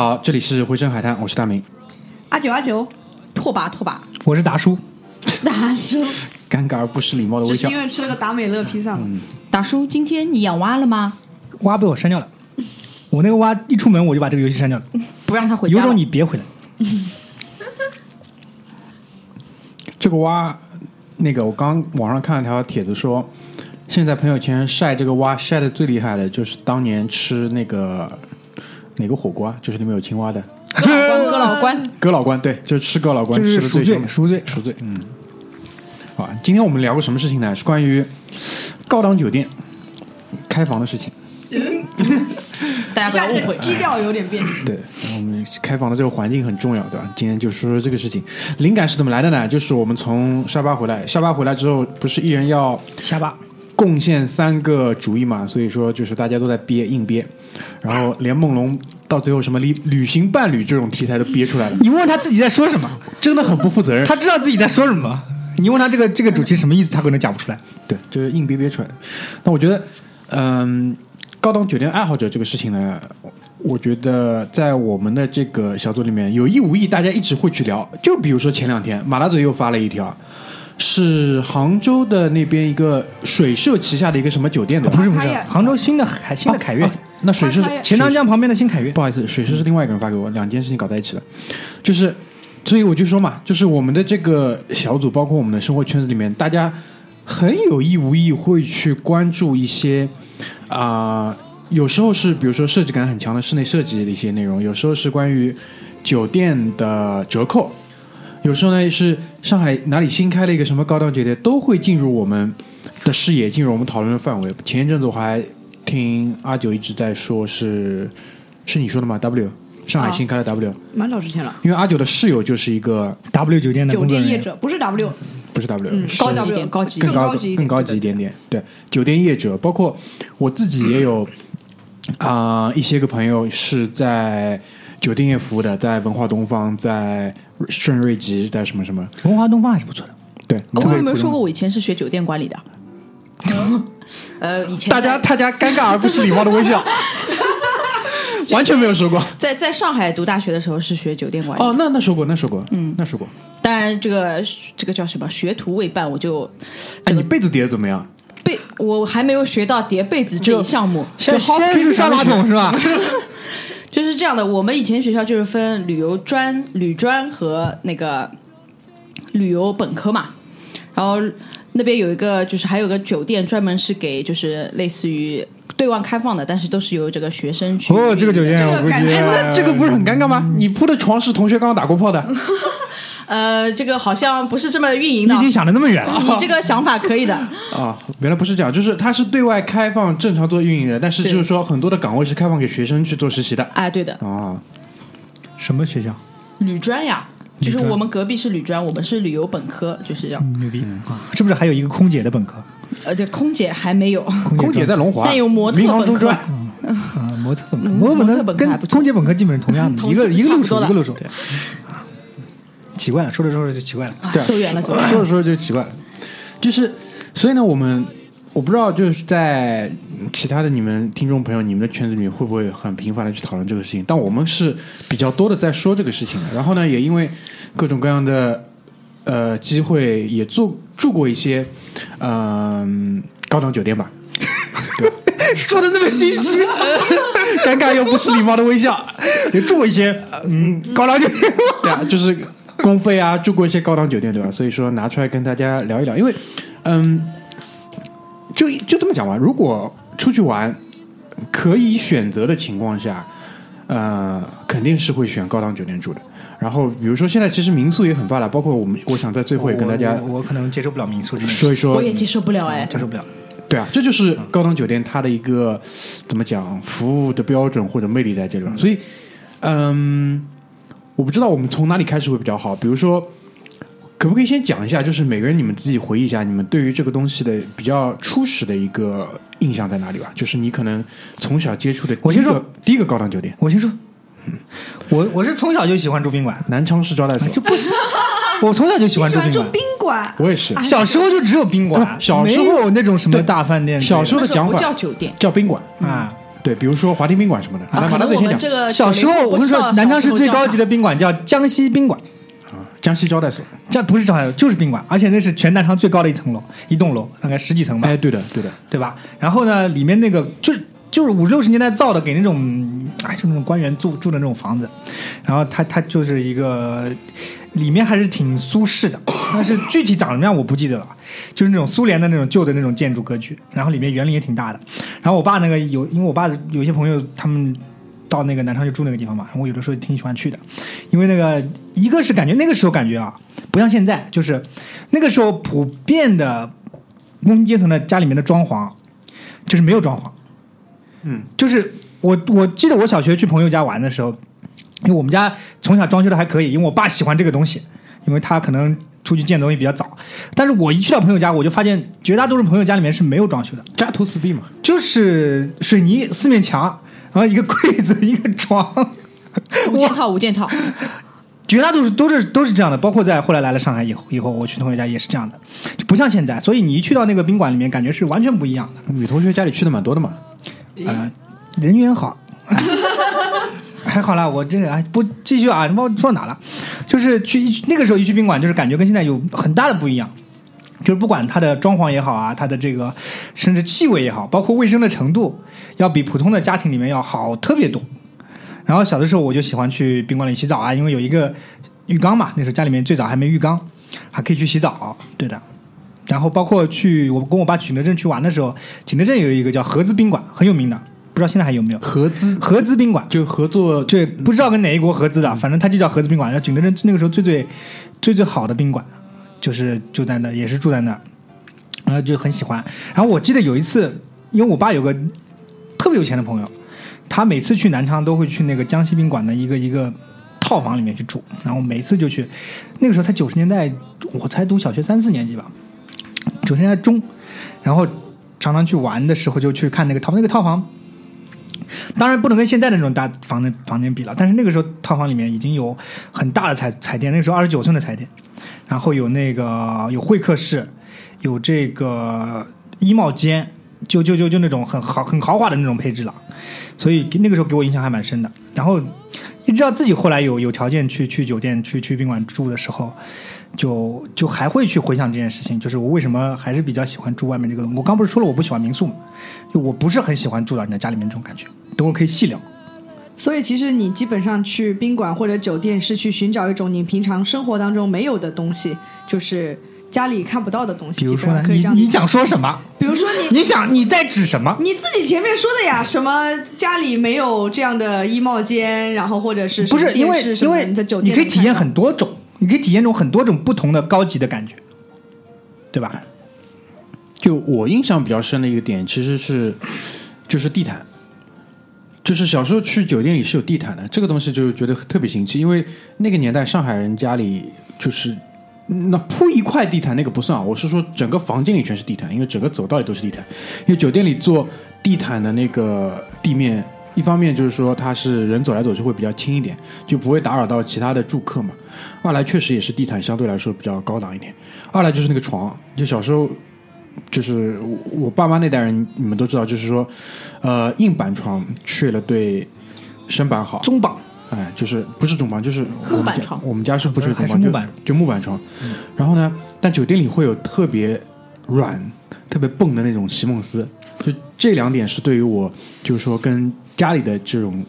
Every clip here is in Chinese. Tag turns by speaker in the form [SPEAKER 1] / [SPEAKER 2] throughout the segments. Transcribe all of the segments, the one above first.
[SPEAKER 1] 好，这里是回声海滩，我是大明。
[SPEAKER 2] 阿九阿九，拓跋拓跋，
[SPEAKER 3] 我是达叔，
[SPEAKER 2] 达叔，
[SPEAKER 1] 尴尬而不失礼貌的微笑
[SPEAKER 2] 只是因。为吃了个达美乐披萨嘛。
[SPEAKER 4] 大叔，今天你养蛙了吗？
[SPEAKER 3] 蛙被我删掉了。我那个蛙一出门我就把这个游戏删掉了，
[SPEAKER 4] 不让他回家了。
[SPEAKER 3] 有种你别回来。
[SPEAKER 1] 这个蛙，那个我刚网上看了条帖子说，现在朋友圈晒这个蛙晒的最厉害的就是当年吃那个哪个火锅啊，就是里面有青蛙的
[SPEAKER 4] 关哥老关，
[SPEAKER 1] 哥老关，对，就是吃哥老关
[SPEAKER 3] 这是赎罪，
[SPEAKER 1] 吃的最凶的
[SPEAKER 3] 赎罪。
[SPEAKER 1] 赎罪，嗯。好，今天我们聊个什么事情呢？是关于高档酒店开房的事情。
[SPEAKER 4] 大家不要误会。
[SPEAKER 2] 基调有点变。
[SPEAKER 1] 对，我们开房的这个环境很重要，对吧？今天就说说这个事情。灵感是怎么来的呢？就是我们从沙巴回来，沙巴回来之后，不是一人要
[SPEAKER 3] 下巴，
[SPEAKER 1] 贡献三个主意嘛，所以说就是大家都在憋硬憋，然后连梦龙到最后什么旅旅行伴侣这种题材都憋出来了，
[SPEAKER 3] 你问问他自己在说什么，
[SPEAKER 1] 真的很不负责任。
[SPEAKER 3] 他知道自己在说什么。你问他这个这个主题什么意思，他可能讲不出来。
[SPEAKER 1] 对，就是硬憋憋出来的。那我觉得，嗯，高档酒店爱好者这个事情呢，我觉得在我们的这个小组里面有意无意，大家一直会去聊。就比如说前两天马大嘴又发了一条，是杭州的那边一个水社旗下的一个什么酒店的，
[SPEAKER 3] 不是不是，杭州新的海新的凯悦
[SPEAKER 1] 哦，那水师是
[SPEAKER 3] 钱塘江旁边的新凯悦
[SPEAKER 1] 不。好意思，水师是另外一个人发给我，两件事情搞在一起了，就是，所以我就说嘛，就是我们的这个小组，包括我们的生活圈子里面，大家很有意无意会去关注一些啊、有时候是比如说设计感很强的室内设计的一些内容，有时候是关于酒店的折扣，有时候呢是上海哪里新开了一个什么高档酒店，都会进入我们的视野，进入我们讨论的范围。前一阵子我还听阿九一直在说是，是你说的吗？W 上海新开的 W，、
[SPEAKER 2] 蛮早之前了。
[SPEAKER 1] 因为阿九的室友就是一个
[SPEAKER 3] W 酒店的
[SPEAKER 2] 酒
[SPEAKER 3] 工作人员，
[SPEAKER 2] 店业者不是 W，
[SPEAKER 1] 不是 W，、
[SPEAKER 4] 高级一点，高级
[SPEAKER 1] 更。高
[SPEAKER 2] 高级一点
[SPEAKER 1] 更高级一点点。对，酒店业者，包括我自己也有啊、一些个朋友是在酒店业服务的，在文化东方，在顺瑞吉，在什么什么。
[SPEAKER 3] 文化东方还是不错的。
[SPEAKER 1] 对，
[SPEAKER 4] 我有没有说过
[SPEAKER 1] 过？
[SPEAKER 4] 我以前是学酒店管理的？呃，以前
[SPEAKER 1] 大家
[SPEAKER 4] 在
[SPEAKER 1] 大家尴尬而不失礼貌的微笑，完全没有说过。
[SPEAKER 4] 在在上海读大学的时候是学酒店管理。
[SPEAKER 1] 哦，那那说过，那说过，嗯，那说过。
[SPEAKER 4] 当然，这个这个叫什么？学徒未半，我就
[SPEAKER 1] 哎，你被子叠的怎么样？
[SPEAKER 4] 被我还没有学到叠被子这一项目。
[SPEAKER 3] 先先是刷马桶是吧？
[SPEAKER 4] 就是这样的，我们以前学校就是分旅游专、旅专和那个旅游本科嘛，然后那边有一个就是还有个酒店专门是给就是类似于对外开放的，但是都是由这个学生去
[SPEAKER 3] 哦，这个酒店我估计
[SPEAKER 1] 哎，那 这个不是很尴尬吗？你铺的床是同学刚刚打过炮的，
[SPEAKER 4] 呃，这个好像不是这么运营的
[SPEAKER 3] 你已。经想的那么远了。
[SPEAKER 4] 你这个想法可以的，
[SPEAKER 1] 啊，原来不是这样，就是它是对外开放正常做运营的，但是就是说很多的岗位是开放给学生去做实习的
[SPEAKER 4] 哎，对的，
[SPEAKER 1] 啊。
[SPEAKER 3] 什么学校？
[SPEAKER 4] 旅专呀，就是我们隔壁是旅专，我们是旅游本科，就是这样。
[SPEAKER 3] 嗯牛逼啊！是不是还有一个空姐的本科？
[SPEAKER 4] 呃，对，空姐还没有，
[SPEAKER 1] 空姐在龙华，
[SPEAKER 4] 但有模特本科，
[SPEAKER 3] 啊，模特本科，
[SPEAKER 4] 嗯
[SPEAKER 3] 模特本科跟空姐本科基本是同样的，一个一个路数，一个路数。奇怪了，说着说着就奇怪了。
[SPEAKER 1] 对啊
[SPEAKER 4] 走远了，走远了。
[SPEAKER 1] 说着说着就奇怪了，就是所以呢，我们我不知道就是在其他的你们听众朋友、你们的圈子里面会不会很频繁的去讨论这个事情，但我们是比较多的在说这个事情的。然后呢，也因为各种各样的呃机会，也做住过一些嗯、高档酒店吧。
[SPEAKER 3] 说的那么心虚，
[SPEAKER 1] 尴尬又不失礼貌的微笑。
[SPEAKER 3] 也住过一些嗯高档酒店。
[SPEAKER 1] 对啊，就是公费啊，住过一些高档酒店，对吧？所以说拿出来跟大家聊一聊，因为嗯，就就这么讲吧，如果出去玩可以选择的情况下，呃，肯定是会选高档酒店住的。然后比如说现在其实民宿也很发达，包括我们，我想在最后也跟大家
[SPEAKER 3] 我我我可能接受不了民宿这件事，
[SPEAKER 1] 说一说
[SPEAKER 4] 我也接受不了哎。
[SPEAKER 3] 接受不了。
[SPEAKER 1] 对啊，这就是高档酒店它的一个怎么讲服务的标准或者魅力在这里。所以，嗯，我不知道我们从哪里开始会比较好。比如说，可不可以先讲一下，就是每个人你们自己回忆一下，你们对于这个东西的比较初始的一个印象在哪里吧？就是你可能从小接触的第一个，
[SPEAKER 3] 我先说。
[SPEAKER 1] 第一个高档酒店，
[SPEAKER 3] 我先说，我我是从小就喜欢住宾馆，
[SPEAKER 1] 南昌市招待所。
[SPEAKER 3] 就不是。我从小就喜欢
[SPEAKER 2] 住
[SPEAKER 3] 住宾馆。
[SPEAKER 2] 宾馆，
[SPEAKER 1] 我也是，
[SPEAKER 3] 小时候就只有宾馆，
[SPEAKER 1] 小时候
[SPEAKER 3] 没有那种什么大饭店。
[SPEAKER 1] 小时候的讲
[SPEAKER 4] 法叫酒店。
[SPEAKER 1] 叫宾馆，
[SPEAKER 3] 啊，
[SPEAKER 1] 对，比如说华亭宾馆什么的。
[SPEAKER 4] 啊，
[SPEAKER 1] 来，
[SPEAKER 4] 可能
[SPEAKER 1] 马大嘴先讲
[SPEAKER 4] 我们这个
[SPEAKER 3] 小时候我跟你说，南昌市最高级的宾馆叫江西宾馆，
[SPEAKER 1] 江西招待所。
[SPEAKER 3] 这不是招待所，就是宾馆，而且那是全南昌最高的一层楼，一栋楼大概十几层吧，
[SPEAKER 1] 哎，对的，对的。
[SPEAKER 3] 对吧？然后呢，里面那个就是就是五六十年代造的，给那种哎，就那种官员住住的那种房子，然后它它就是一个里面还是挺苏式的，但是具体长什么样我不记得了，就是那种苏联的那种旧的那种建筑格局，然后里面园林也挺大的。然后我爸那个有，因为我爸有些朋友他们。到那个南昌就住那个地方嘛，我有的时候挺喜欢去的，因为那个一个是感觉那个时候感觉啊，不像现在，就是那个时候普遍的工薪阶层的家里面的装潢，就是没有装潢，
[SPEAKER 1] 嗯，
[SPEAKER 3] 就是我我记得我小学去朋友家玩的时候，因为我们家从小装修的还可以，因为我爸喜欢这个东西，因为他可能出去见东西比较早，但是我一去到朋友家，我就发现绝大多数朋友家里面是没有装修的，
[SPEAKER 1] 家徒四壁嘛，
[SPEAKER 3] 就是水泥四面墙，然后一个柜子一个床，
[SPEAKER 4] 五件套，五件套。
[SPEAKER 3] 绝大多数都是都是这样的，包括在后来来了上海以后，以后我去同学家也是这样的，就不像现在。所以你一去到那个宾馆里面，感觉是完全不一样的。
[SPEAKER 1] 女同学家里去的蛮多的嘛。
[SPEAKER 3] 呃，人缘好，还好啦。我这个哎不继续啊，你把我说哪了？就是去一那个时候一去宾馆，就是感觉跟现在有很大的不一样。就是不管它的装潢也好啊，它的这个甚至气味也好，包括卫生的程度，要比普通的家庭里面要好特别多。然后小的时候我就喜欢去宾馆里洗澡啊，因为有一个浴缸嘛，那时候家里面最早还没浴缸，还可以去洗澡。对的。然后包括去我跟我爸景德镇去玩的时候，景德镇有一个叫合资宾馆，很有名的，不知道现在还有没有
[SPEAKER 1] 合资
[SPEAKER 3] 合资宾馆。
[SPEAKER 1] 就合作，
[SPEAKER 3] 对，不知道跟哪一国合资的，反正它就叫合资宾馆。然后景德镇那个时候最最最最好的宾馆，就是就在那，也是住在那，然后就很喜欢。然后我记得有一次，因为我爸有个特别有钱的朋友，他每次去南昌都会去那个江西宾馆的一个一个套房里面去住，然后每次就去。那个时候才九十年代，我才读小学三四年级吧，九十年代中，然后常常去玩的时候就去看那个套那个套房。当然不能跟现在的那种大房的房间比了，但是那个时候套房里面已经有很大的彩彩电，那个时候二十九寸的彩电，然后有那个有会客室，有这个衣帽间，就就就就那种很豪很豪华的那种配置了，所以那个时候给我印象还蛮深的。然后一直到自己后来有有条件去去酒店去去宾馆住的时候，就就还会去回想这件事情，就是我为什么还是比较喜欢住外面这个。我刚不是说了我不喜欢民宿嘛，就我不是很喜欢住到人家家里面这种感觉。等会可以细聊。
[SPEAKER 2] 所以其实你基本上去宾馆或者酒店是去寻找一种你平常生活当中没有的东西，就是家里看不到的东西。
[SPEAKER 3] 比如说呢
[SPEAKER 2] 基本上，可以这样
[SPEAKER 3] 你你想说什么？
[SPEAKER 2] 比如说你
[SPEAKER 3] 你想你在指什么？
[SPEAKER 2] 你自己前面说的呀，什么家里没有这样的衣帽间，然后或者是
[SPEAKER 3] 不是因为因为
[SPEAKER 2] 你在酒店
[SPEAKER 3] 你可以体验很多种，你可以体验种很多种不同的高级的感觉，对吧？
[SPEAKER 1] 就我印象比较深的一个点，其实是就是地毯，就是小时候去酒店里是有地毯的，这个东西就觉得特别新奇，因为那个年代上海人家里就是那铺一块地毯那个不算，我是说整个房间里全是地毯，因为整个走道里都是地毯，因为酒店里做地毯的那个地面。一方面就是说它是人走来走去会比较轻一点，就不会打扰到其他的住客嘛。二来确实也是地毯相对来说比较高档一点。二来就是那个床，就小时候就是我我爸妈那代人，你们都知道，就是说，呃，硬板床睡了对身板好，
[SPEAKER 3] 中板
[SPEAKER 1] 哎，就是不是中板，就是
[SPEAKER 4] 木板床
[SPEAKER 1] 我们家是不睡中板，就
[SPEAKER 3] 木板
[SPEAKER 1] 就木板床。然后呢，但酒店里会有特别软、特别蹦的那种席梦思。就这两点是对于我，就是说跟家里的这种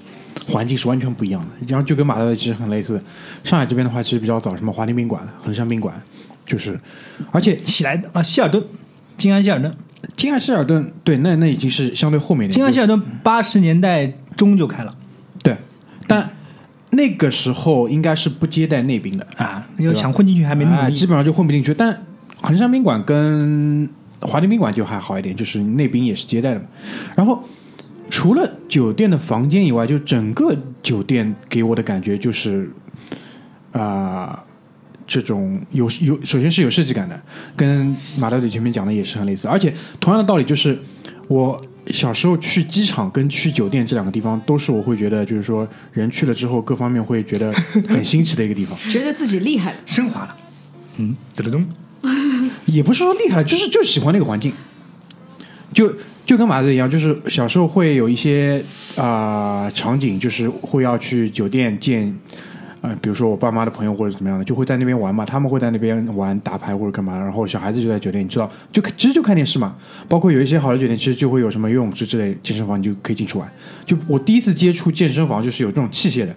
[SPEAKER 1] 环境是完全不一样的。然后就跟马德里其实很类似。上海这边的话，其实比较早，什么华亭宾馆、恒山宾馆，就是，而且
[SPEAKER 3] 起来啊，希尔顿，金安希尔顿，
[SPEAKER 1] 金安希尔顿，对，那那已经是相对后面的。
[SPEAKER 3] 金安希尔顿八十年代中就开了
[SPEAKER 1] 对，但那个时候应该是不接待内宾的，
[SPEAKER 3] 啊，要想混进去还没那么容易
[SPEAKER 1] 哎基。本上就混不进去。但衡山宾馆跟华亭宾馆就还好一点，就是内宾也是接待的嘛。然后除了酒店的房间以外，就整个酒店给我的感觉就是啊、这种有有首先是有设计感的，跟马德里前面讲的也是很类似。而且同样的道理，就是我小时候去机场跟去酒店这两个地方，都是我会觉得就是说人去了之后，各方面会觉得很新奇的一个地方。
[SPEAKER 2] 觉得自己厉害了。
[SPEAKER 3] 升华了，嗯，噔噔噔，
[SPEAKER 1] 也不是说厉害，就是就喜欢那个环境，就就跟马子一样，就是小时候会有一些啊、场景，就是会要去酒店见。呃，比如说我爸妈的朋友或者怎么样的，就会在那边玩嘛，他们会在那边玩打牌或者干嘛，然后小孩子就在酒店，你知道，就其实就看电视嘛。包括有一些好的酒店，其实就会有什么游泳池之类健身房，你就可以进去玩。就我第一次接触健身房，就是有这种器械的，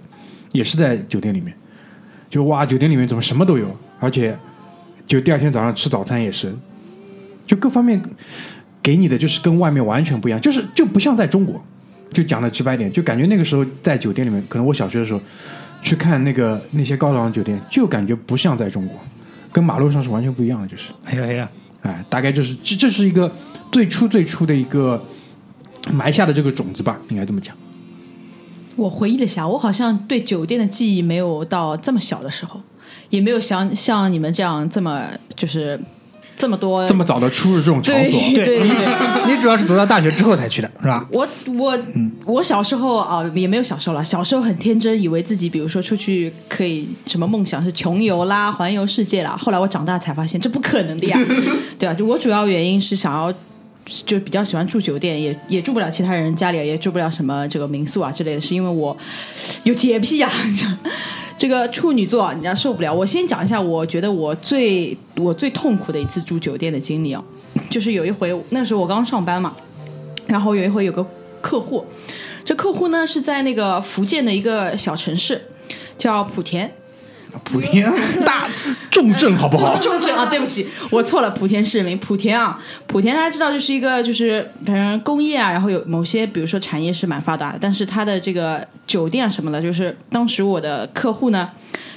[SPEAKER 1] 也是在酒店里面。就哇，酒店里面怎么什么都有，而且就第二天早上吃早餐也是，就各方面给你的就是跟外面完全不一样，就是就不像在中国。就讲的直白点，就感觉那个时候在酒店里面，可能我小学的时候去看那个那些高档的酒店，就感觉不像在中国，跟马路上是完全不一样的，就是。
[SPEAKER 3] 哎呀哎呀，
[SPEAKER 1] 哎，大概就是这这是一个最初最初的一个埋下的这个种子吧，应该这么讲。
[SPEAKER 4] 我回忆了一下，我好像对酒店的记忆没有到这么小的时候，也没有像像你们这样这么就是这么多
[SPEAKER 1] 这么早的出入这种场所，
[SPEAKER 4] 对对
[SPEAKER 3] 你 你主要是读到大学之后才去的，是吧？
[SPEAKER 4] 我我我小时候啊、也没有小时候了，小时候很天真，以为自己比如说出去可以什么梦想是穷游啦、环游世界啦。后来我长大才发现这不可能的呀，对啊，就我主要原因是想要。就比较喜欢住酒店，也也住不了其他人家里，也住不了什么这个民宿啊之类的，是因为我有洁癖呀、这个处女座，你要受不了。我先讲一下，我觉得我最我最痛苦的一次住酒店的经历啊，就是有一回，那时候我刚上班嘛，然后有一回有个客户，这客户呢是在那个福建的一个小城市，叫莆田。
[SPEAKER 1] 莆田大重症好不好？
[SPEAKER 4] 重症啊，对不起，我错了，莆田市民，莆田啊，莆田大家知道就是一个就是反正工业啊，然后有某些比如说产业是蛮发达的，但是它的这个酒店什么的，就是当时我的客户呢。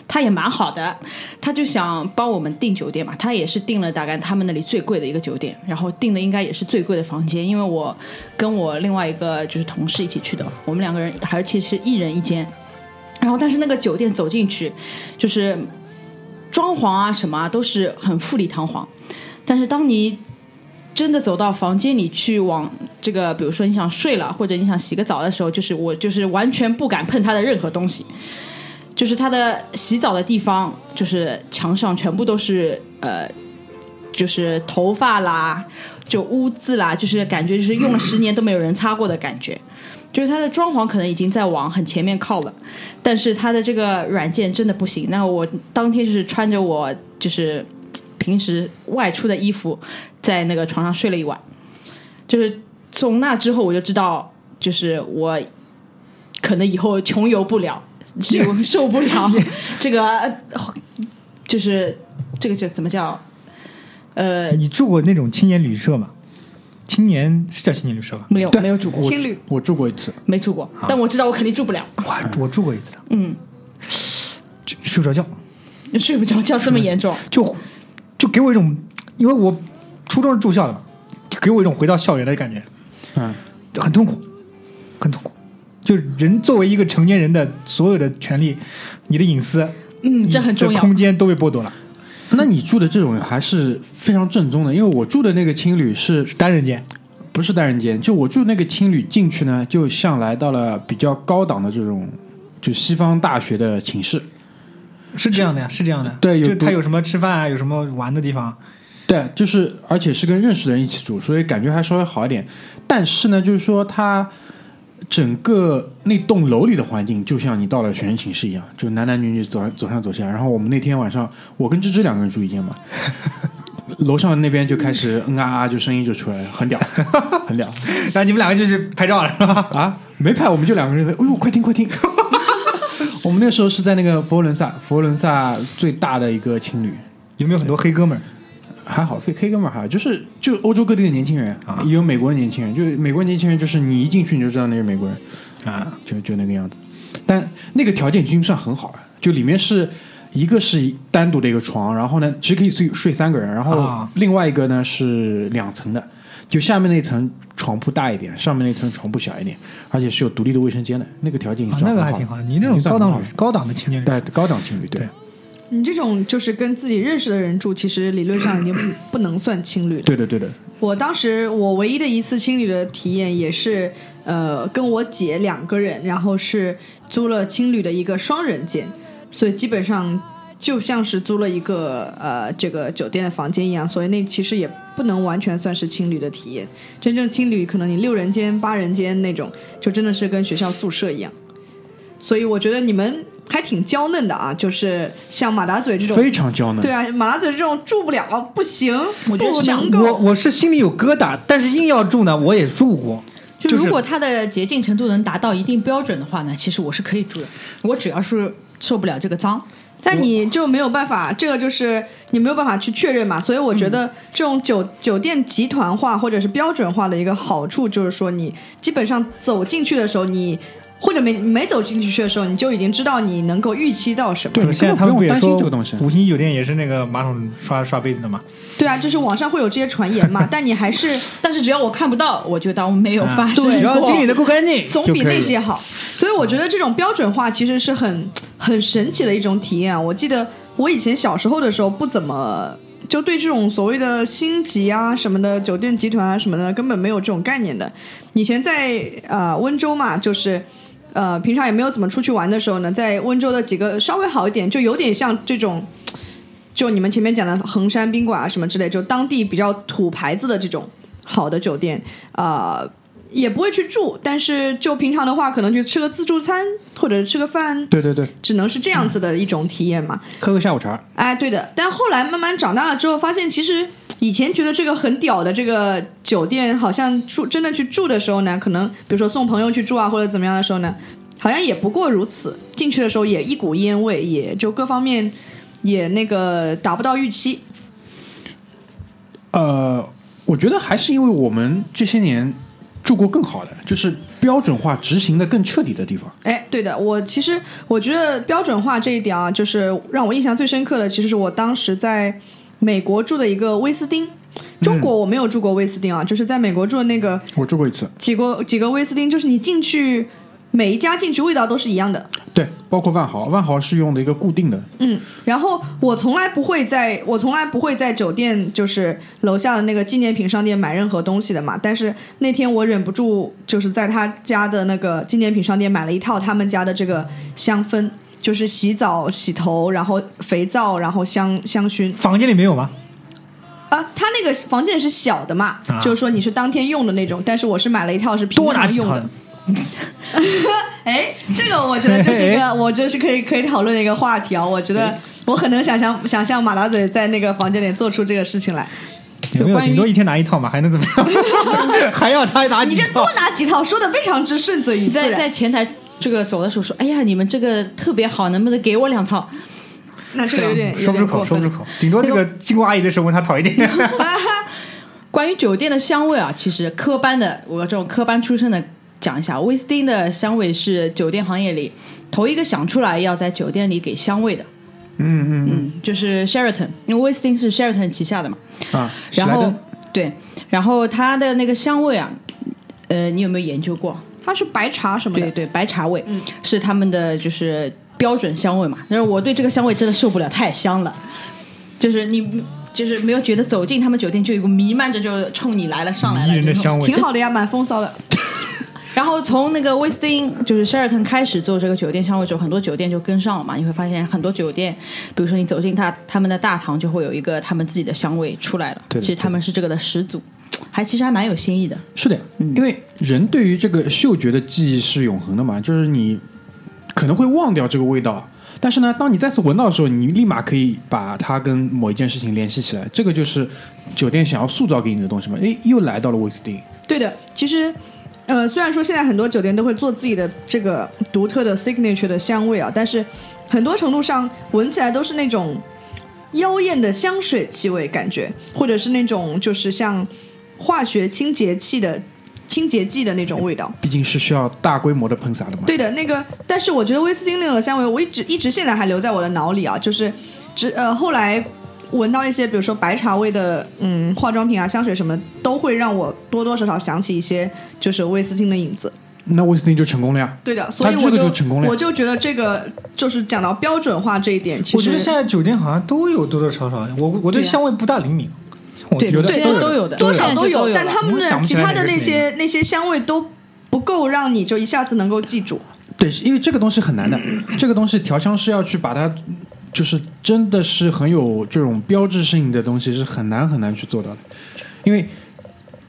[SPEAKER 4] 他也蛮好的，他就想帮我们订酒店嘛，他也是订了大概他们那里最贵的一个酒店，然后订的应该也是最贵的房间，因为我跟我另外一个就是同事一起去的，我们两个人而且是一人一间，然后但是那个酒店走进去，就是装潢啊什么啊都是很富丽堂皇，但是当你真的走到房间里去往这个，比如说你想睡了或者你想洗个澡的时候，就是我就是完全不敢碰它的任何东西，就是它的洗澡的地方，就是墙上全部都是呃，就是头发啦，就污渍啦，就是感觉就是用了十年都没有人擦过的感觉。就是它的装潢可能已经在往很前面靠了，但是它的这个软件真的不行。那我当天就是穿着我就是平时外出的衣服，在那个床上睡了一晚。就是从那之后，我就知道，就是我可能以后穷游不了，就我受不了 这个，呃就是这个叫怎么叫？呃，
[SPEAKER 3] 你住过那种青年旅社吗？青年是叫青年旅社吧？
[SPEAKER 4] 没有没有住过，
[SPEAKER 2] 青旅。
[SPEAKER 1] 我住过一次，
[SPEAKER 4] 没住过，但我知道我肯定住不了。
[SPEAKER 3] 我，我住过一次。的，
[SPEAKER 4] 嗯，
[SPEAKER 3] 就睡不着觉，
[SPEAKER 4] 睡不着觉这么严重，
[SPEAKER 3] 就就给我一种，因为我初中是住校的嘛，就给我一种回到校园的感觉，
[SPEAKER 1] 嗯，
[SPEAKER 3] 很痛苦，很痛苦。就人作为一个成年人的所有的权利，你的隐私，
[SPEAKER 4] 嗯，这很重要。
[SPEAKER 3] 空间都被剥夺了，
[SPEAKER 1] 那你住的这种还是非常正宗的，因为我住的那个青旅是
[SPEAKER 3] 单人间。
[SPEAKER 1] 不是单人间？就我住那个青旅进去呢，就像来到了比较高档的这种，就西方大学的寝室。
[SPEAKER 3] 是这样的呀，是这样的。
[SPEAKER 1] 对有
[SPEAKER 3] 就他有什么吃饭啊，有什么玩的地方，
[SPEAKER 1] 对，就是而且是跟认识的人一起住，所以感觉还稍微好一点。但是呢，就是说它整个那栋楼里的环境，就像你到了学生寝室一样，就男男女女走走上走下。然后我们那天晚上，我跟芝芝两个人住一间嘛，楼上那边就开始嗯啊啊，就声音就出来了，很屌，很屌
[SPEAKER 3] 然后 你们两个就是拍照了，是吧？
[SPEAKER 1] 啊！没拍，我们就两个人。哎呦，快听快听！我们那时候是在那个佛罗伦萨，佛罗伦萨最大的一个情侣，
[SPEAKER 3] 有没有很多黑哥们儿？
[SPEAKER 1] 还好，非黑哥们儿还好，就是就欧洲各地的年轻人，
[SPEAKER 3] 啊。
[SPEAKER 1] 也有美国的年轻人，就美国年轻人，就是你一进去你就知道那是美国人，
[SPEAKER 3] 啊，
[SPEAKER 1] 就就那个样子。但那个条件已经算很好了，就里面是一个是单独的一个床，然后呢，其实可以睡睡三个人，然后
[SPEAKER 3] 啊。
[SPEAKER 1] 另外一个呢是两层的，就下面那层床铺大一点，上面那层床铺小一点，而且是有独立的卫生间的，那个条件已经
[SPEAKER 3] 啊那个还挺好。你那种高档高档的青年旅
[SPEAKER 1] 对高档情侣对。
[SPEAKER 3] 对
[SPEAKER 2] 你这种就是跟自己认识的人住，其实理论上已经 不不能算青旅了。
[SPEAKER 1] 对的对的，
[SPEAKER 2] 我当时我唯一的一次青旅的体验也是，呃，跟我姐两个人，然后是租了青旅的一个双人间，所以基本上就像是租了一个呃这个酒店的房间一样，所以那其实也不能完全算是青旅的体验。真正青旅可能你六人间、八人间那种，就真的是跟学校宿舍一样。所以我觉得你们还挺娇嫩的啊，就是像马达嘴这种。
[SPEAKER 1] 非常娇嫩。
[SPEAKER 2] 对啊，马达嘴这种住不了，不行，不能够。
[SPEAKER 3] 我我是心里有疙瘩，但是硬要住呢，我也住过。
[SPEAKER 4] 就如果它的洁净程度能达到一定标准的话呢，其实我是可以住的。我只要是受不了这个脏，
[SPEAKER 2] 但你就没有办法，这个就是你没有办法去确认嘛。所以我觉
[SPEAKER 1] 嗯
[SPEAKER 2] 得这种酒、酒店集团化或者是标准化的一个好处，就是说你基本上走进去的时候，你或者没没走进去的时候，你就已经知道你能够预期到什么。
[SPEAKER 1] 对
[SPEAKER 3] 现在他们不也说
[SPEAKER 1] 这个东西
[SPEAKER 3] 五星级酒店也是那个马桶刷刷杯子的嘛？
[SPEAKER 2] 对啊，就是网上会有这些传言嘛，但你还是
[SPEAKER 4] 但是只要我看不到，我就当没有
[SPEAKER 3] 啊
[SPEAKER 4] 发生
[SPEAKER 2] 对
[SPEAKER 3] 只要理的够干净，
[SPEAKER 2] 总比那些好。所以我觉得这种标准化其实是很很神奇的一种体验啊。我记得我以前小时候的时候不怎么。就对这种所谓的星级啊什么的酒店集团啊什么的根本没有这种概念的。以前在呃温州嘛，就是呃平常也没有怎么出去玩的时候呢，在温州的几个稍微好一点，就有点像这种，就你们前面讲的衡山宾馆啊什么之类，就当地比较土牌子的这种好的酒店，啊，也不会去住，但是就平常的话，可能去吃个自助餐或者吃个饭，
[SPEAKER 1] 对对对，
[SPEAKER 2] 只能是这样子的一种体验嘛。
[SPEAKER 1] 喝个下午茶，
[SPEAKER 2] 哎，对的。但后来慢慢长大了之后，发现其实以前觉得这个很屌的这个酒店，好像住真的去住的时候呢，可能比如说送朋友去住啊，或者怎么样的时候呢，好像也不过如此。进去的时候也一股烟味，也就各方面也那个达不到预期。
[SPEAKER 1] 呃，我觉得还是因为我们这些年住过更好的，就是标准化执行的更彻底的地方。
[SPEAKER 2] 哎，对的，我其实我觉得标准化这一点啊，就是让我印象最深刻的，其实是我当时在美国住的一个威斯汀。中国我没有住过威斯汀啊，就是在美国住的那个
[SPEAKER 1] 我住过一次，
[SPEAKER 2] 几个几个威斯汀，就是你进去每一家进去味道都是一样的。
[SPEAKER 1] 对，包括万豪，万豪是用的一个固定的，
[SPEAKER 2] 嗯，然后我从来不会在，我从来不会在酒店就是楼下的那个纪念品商店买任何东西的嘛。但是那天我忍不住，就是在他家的那个纪念品商店买了一套他们家的这个香氛，就是洗澡、洗头，然后肥皂，然后香香薰
[SPEAKER 3] 房间里没有吗？
[SPEAKER 2] 啊。他那个房间是小的嘛，
[SPEAKER 3] 啊
[SPEAKER 2] 就是说你是当天用的那种，但是我是买了一套是平
[SPEAKER 3] 多拿几套
[SPEAKER 2] 常用的。哎，这个我觉得就是一个，我觉得是可以可以讨论的一个话题啊。我觉得我很能想象想象马大嘴在那个房间里做出这个事情来。
[SPEAKER 3] 有没有？
[SPEAKER 2] 关于
[SPEAKER 3] 顶多一天拿一套嘛，还能怎么样？还要他拿几套
[SPEAKER 2] 你这多？拿几套，说的非常之顺嘴你
[SPEAKER 4] 在。在前台这个走的时候说：“哎呀，你们这个特别好，能不能给我两套
[SPEAKER 2] 那这个有点
[SPEAKER 3] 说不出口，说不出口。顶多这个经过阿姨的时候问她讨一点。”
[SPEAKER 4] 关于酒店的香味啊，其实科班的，我这种科班出身的讲一下，威斯汀的香味是酒店行业里头一个想出来要在酒店里给香味的。
[SPEAKER 1] 嗯嗯
[SPEAKER 4] 嗯，就是 Sheraton，因为威斯汀是 Sheraton 旗下的嘛。
[SPEAKER 1] 嗯啊，
[SPEAKER 4] 然后对，然后它的那个香味啊，呃，你有没有研究过？
[SPEAKER 2] 它是白茶什么的。
[SPEAKER 4] 对对，白茶味、是他们的就是标准香味嘛。但是我对这个香味真的受不了，太香了。就是你就是没有觉得走进他们酒店就有一股弥漫着就冲你来了上来了
[SPEAKER 3] 迷人的香味
[SPEAKER 2] 挺好的呀，蛮风骚的。
[SPEAKER 4] 然后从那个威斯汀就是 Sheraton 开始做这个酒店香味之后，很多酒店就跟上了嘛。你会发现很多酒店，比如说你走进他他们的大堂，就会有一个他们自己的香味出来了。其实他们是这个的始祖，还其实还蛮有新意的。
[SPEAKER 1] 是的，因为人对于这个嗅觉的记忆是永恒的嘛，就是你可能会忘掉这个味道。但是呢，当你再次闻到的时候，你立马可以把它跟某一件事情联系起来。这个就是酒店想要塑造给你的东西嘛。诶，又来到了威斯汀。
[SPEAKER 2] 对的，其实，呃，虽然说现在很多酒店都会做自己的这个独特的 signature 的香味啊，但是很多程度上闻起来都是那种妖艳的香水气味感觉，或者是那种就是像化学清洁剂的清洁剂的那种味道。
[SPEAKER 1] 毕竟是需要大规模的喷洒的嘛。
[SPEAKER 2] 对的，那个，但是我觉得威斯汀那个香味，我一直一直现在还留在我的脑里啊，就是，只呃后来闻到一些，比如说白茶味的，嗯，化妆品啊、香水什么，都会让我多多少少想起一些就是威斯汀的影子。
[SPEAKER 1] 那威斯汀就成功了呀。
[SPEAKER 2] 对的，所以我就
[SPEAKER 1] 就成功了
[SPEAKER 2] 我就觉得这个就是讲到标准化这一点，其实
[SPEAKER 3] 我觉得现在酒店好像都有多多少少，我我对香味不大灵敏，像我
[SPEAKER 4] 对
[SPEAKER 1] 有的
[SPEAKER 4] 现在都有的，
[SPEAKER 2] 多少都有，但他们的其他的那些那些香味都不够让你就一下子能够记住。
[SPEAKER 1] 对，因为这个东西很难的，这个东西调香师要去把它，就是真的是很有这种标志性的东西，是很难很难去做到的。因为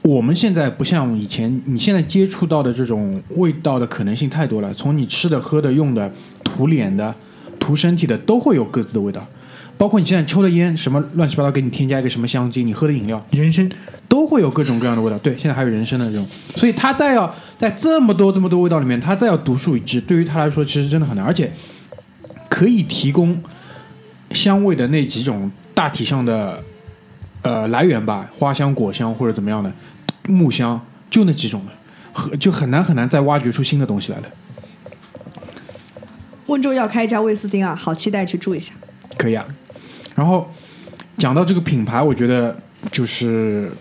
[SPEAKER 1] 我们现在不像以前，你现在接触到的这种味道的可能性太多了，从你吃的、喝的、用的、涂脸的、涂身体的，都会有各自的味道。包括你现在抽的烟，什么乱七八糟给你添加一个什么香精，你喝的饮料，
[SPEAKER 3] 人参
[SPEAKER 1] 都会有各种各样的味道。对，现在还有人参的这种，所以他再要在这么多这么多味道里面，他再要独树一帜，对于他来说其实真的很难，而且可以提供香味的那几种大体上的呃来源吧，花香、果香或者怎么样的木香，就那几种了，很就很难很难再挖掘出新的东西来了。
[SPEAKER 2] 温州要开一家威斯汀啊，好期待去住一下。
[SPEAKER 1] 可以啊。然后讲到这个品牌，我觉得就是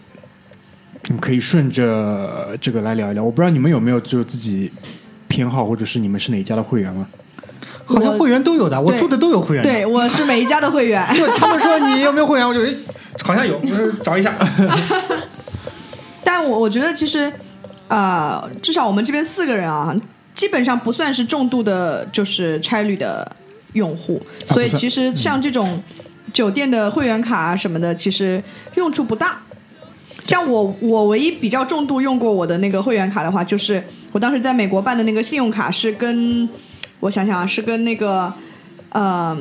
[SPEAKER 1] 你们可以顺着这个来聊一聊。我不知道你们有没有就自己偏好，或者是你们是哪一家的会员吗？
[SPEAKER 3] 好像会员都有的，我住的都有会员。
[SPEAKER 2] 对，我是每一家的会员。
[SPEAKER 3] 就他们说你有没有会员，我就诶好像有，我 说找一下。
[SPEAKER 2] 但我我觉得其实，呃，至少我们这边四个人啊，基本上不算是重度的，就是差旅的用户，所以其实像这种酒店的会员卡啊什么的，其实用处不大。像我，我唯一比较重度用过我的那个会员卡的话，就是我当时在美国办的那个信用卡，是跟我想想啊，是跟那个，呃，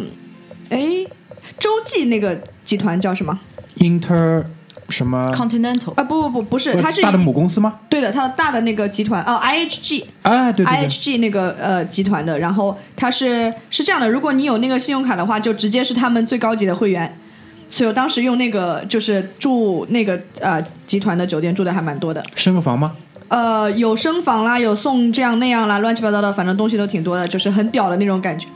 [SPEAKER 2] 哎，洲际那个集团叫什么
[SPEAKER 1] ？Inter 什么
[SPEAKER 4] ？Continental
[SPEAKER 2] 啊，不不不，不是，它是
[SPEAKER 1] 大的母公司吗？
[SPEAKER 2] 对的，它的大的那个集团哦，IHG。
[SPEAKER 1] 哎，对对对
[SPEAKER 2] ，IHG 那个呃集团的，然后它是是这样的，如果你有那个信用卡的话，就直接是他们最高级的会员。所以我当时用那个就是住那个呃集团的酒店住的还蛮多的，
[SPEAKER 1] 升个房吗？
[SPEAKER 2] 呃有升房啦，有送这样那样啦，乱七八糟的，反正东西都挺多的，就是很屌的那种感觉。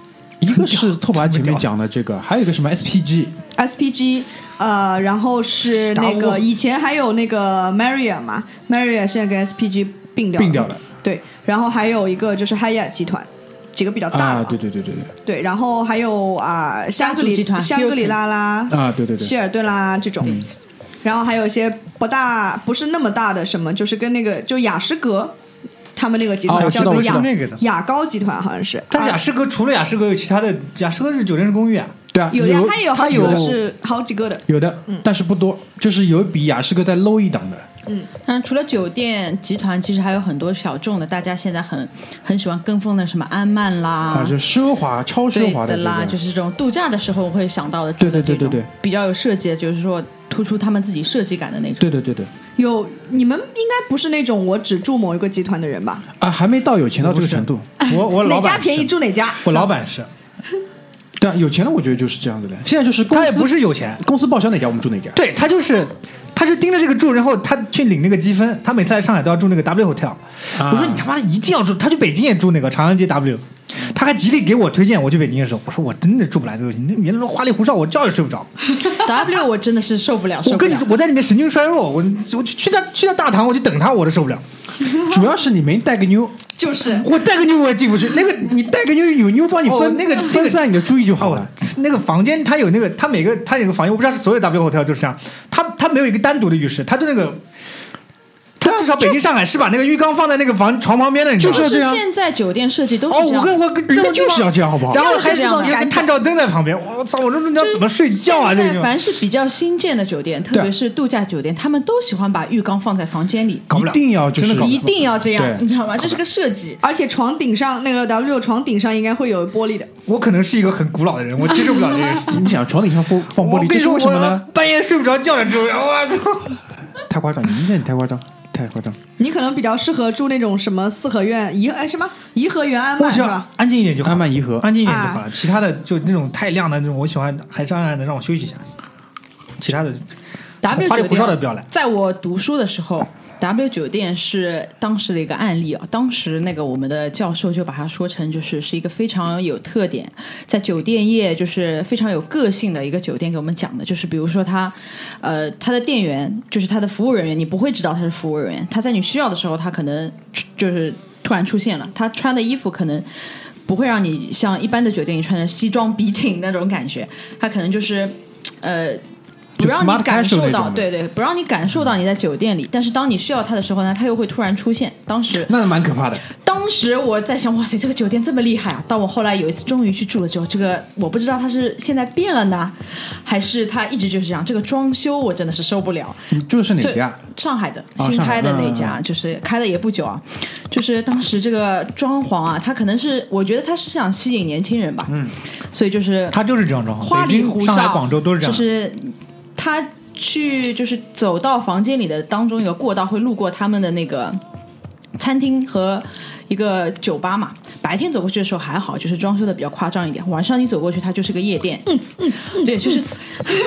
[SPEAKER 1] 一个是拓跋前面 讲的这个，还有一个什么
[SPEAKER 2] SPG，SPG，呃，然后是那个以前还有那个 Marriott 嘛，Marriott 现在跟 SPG 并掉了。
[SPEAKER 1] 并掉了。
[SPEAKER 2] 对，然后还有一个就是 Hyatt 集团，几个比较大的。
[SPEAKER 1] 啊，对对对对对，
[SPEAKER 2] 对，然后还有啊、香格里香格里拉啦、
[SPEAKER 1] 啊，对对对，
[SPEAKER 2] 希尔顿啦这种，然后还有一些不大不是那么大的什么，就是跟那个就雅诗阁他们那个集团、
[SPEAKER 1] 哦
[SPEAKER 2] 叫做雅雅高集团好像是，
[SPEAKER 3] 但雅
[SPEAKER 2] 啊
[SPEAKER 3] 诗阁除了雅诗阁，有其他的雅诗阁是酒店式公寓啊。
[SPEAKER 1] 对啊，
[SPEAKER 2] 有的，它也有好几
[SPEAKER 3] 它有
[SPEAKER 2] 个是好几个的，
[SPEAKER 1] 有的，但是不多，就是有比雅诗阁再 low 一档的。嗯。
[SPEAKER 4] 但除了酒店集团，其实还有很多小众的，大家现在很很喜欢跟风的，什么安曼啦，
[SPEAKER 1] 啊，就奢华、超奢华这
[SPEAKER 4] 的啦，就是这种度假的时候会想到的，
[SPEAKER 1] 对对对对对。
[SPEAKER 4] 比较有设计的，就是说突出他们自己设计感的那种。
[SPEAKER 1] 对对对对
[SPEAKER 2] 有你们应该不是那种我只住某一个集团的人吧？
[SPEAKER 1] 啊，还没到有钱到这个程度。
[SPEAKER 3] 我我老板
[SPEAKER 2] 哪家便宜住哪家。
[SPEAKER 3] 我老板是，
[SPEAKER 1] 对啊，有钱的我觉得就是这样子的。现在就是公司
[SPEAKER 3] 他也不是有钱，
[SPEAKER 1] 公司报销哪家我们住哪家。
[SPEAKER 3] 对他就是。他是盯着这个住，然后他去领那个积分。他每次来上海都要住那个 W Hotel。
[SPEAKER 1] 啊
[SPEAKER 3] 我说你他妈的一定要住，他去北京也住那个长安街 W。他还极力给我推荐我去北京的时候，我说我真的住不来这个东西，那原来花里胡哨，我觉也睡不着。
[SPEAKER 4] W 我真的是受不了，受不了
[SPEAKER 3] 我跟你说，我在里面神经衰弱，我我去去到去到大堂，我就等他，我都受不了。
[SPEAKER 1] 主要是你没带个妞，
[SPEAKER 2] 就是
[SPEAKER 3] 我带个妞我也进不去。那个
[SPEAKER 1] 你带个妞有妞帮你分、
[SPEAKER 3] 哦那个
[SPEAKER 1] 分散你的注意就好
[SPEAKER 3] 哦
[SPEAKER 1] 了。，
[SPEAKER 3] 那个房间它有那个，它每个它有个房间，我不知道是所有 W hotel 就是这样，它它没有一个单独的浴室，它就那个他至少北京、上海是把那个浴缸放在那个房床旁边的，你知道吗？
[SPEAKER 1] 就是这样
[SPEAKER 4] 现在酒店设计都是
[SPEAKER 3] 哦，
[SPEAKER 4] 这样
[SPEAKER 3] 我跟我跟
[SPEAKER 1] 就是要这样，好不好？
[SPEAKER 3] 然后还有个探照灯在旁边，我操！我说你要怎么睡觉啊？这个
[SPEAKER 4] 现在凡是比较新建的酒店，特别是度假酒店，他们都喜欢把浴缸放在房间里，
[SPEAKER 3] 搞不了
[SPEAKER 1] 一定要就是
[SPEAKER 3] 真的搞不了
[SPEAKER 4] 一定要这样，你知道吗？这是个设计。
[SPEAKER 2] 而且床顶上那个 W 床顶上应该会有玻璃的。
[SPEAKER 3] 我可能是一个很古老的人，我接受不了这个事情。
[SPEAKER 1] 你想床顶上放放玻璃，这是为什么呢？？
[SPEAKER 3] 半夜睡不着觉的时候，我操！
[SPEAKER 1] 太夸张，你这你太夸张，太夸张。
[SPEAKER 2] 你可能比较适合住那种什么四合院颐哎什么颐和园安曼是吧？
[SPEAKER 3] 安静一点就好，
[SPEAKER 1] 安曼颐和
[SPEAKER 3] 安静一点就好了。其他的就那种太亮的那种，我喜欢还是暗暗的，让我休息一下。其他的
[SPEAKER 4] W
[SPEAKER 3] 花里胡哨的
[SPEAKER 4] 酒店
[SPEAKER 3] 不要来。
[SPEAKER 4] 在我读书的时候，W 酒店是当时的一个案例啊。当时那个我们的教授就把它说成就是是一个非常有特点，在酒店业就是非常有个性的一个酒店给我们讲的，就是比如说他，呃，他的店员就是他的服务人员，你不会知道他是服务人员，他在你需要的时候，他可能就是突然出现了，他穿的衣服可能。不会让你像一般的酒店里穿着西装笔挺那种感觉，他可能就是，呃，不让你感受到，对对，不让你感受到你在酒店里，但是当你需要它的时候呢，它又会突然出现。当时，
[SPEAKER 1] 那蛮可怕的。
[SPEAKER 4] 当时我在想，哇塞，这个酒店这么厉害啊！到我后来有一次终于去住了之后，这个我不知道它是现在变了呢，还是它一直就是这样。这个装修我真的是受不了。
[SPEAKER 1] 你住的是哪家？
[SPEAKER 4] 上海的新开的那
[SPEAKER 1] 嗯
[SPEAKER 4] 家，就是开了也不久啊。就是当时这个装潢啊，它可能是我觉得它是想吸引年轻人吧，嗯，所以就是
[SPEAKER 3] 他就是这样装潢，
[SPEAKER 4] 花里胡哨，
[SPEAKER 3] 上海、广州都是这样。
[SPEAKER 4] 就是他去就是走到房间里的当中一个过道，会路过他们的那个餐厅和一个酒吧嘛。白天走过去的时候还好，就是装修的比较夸张一点。晚上你走过去，它就是个夜店。嗯嗯，对，就是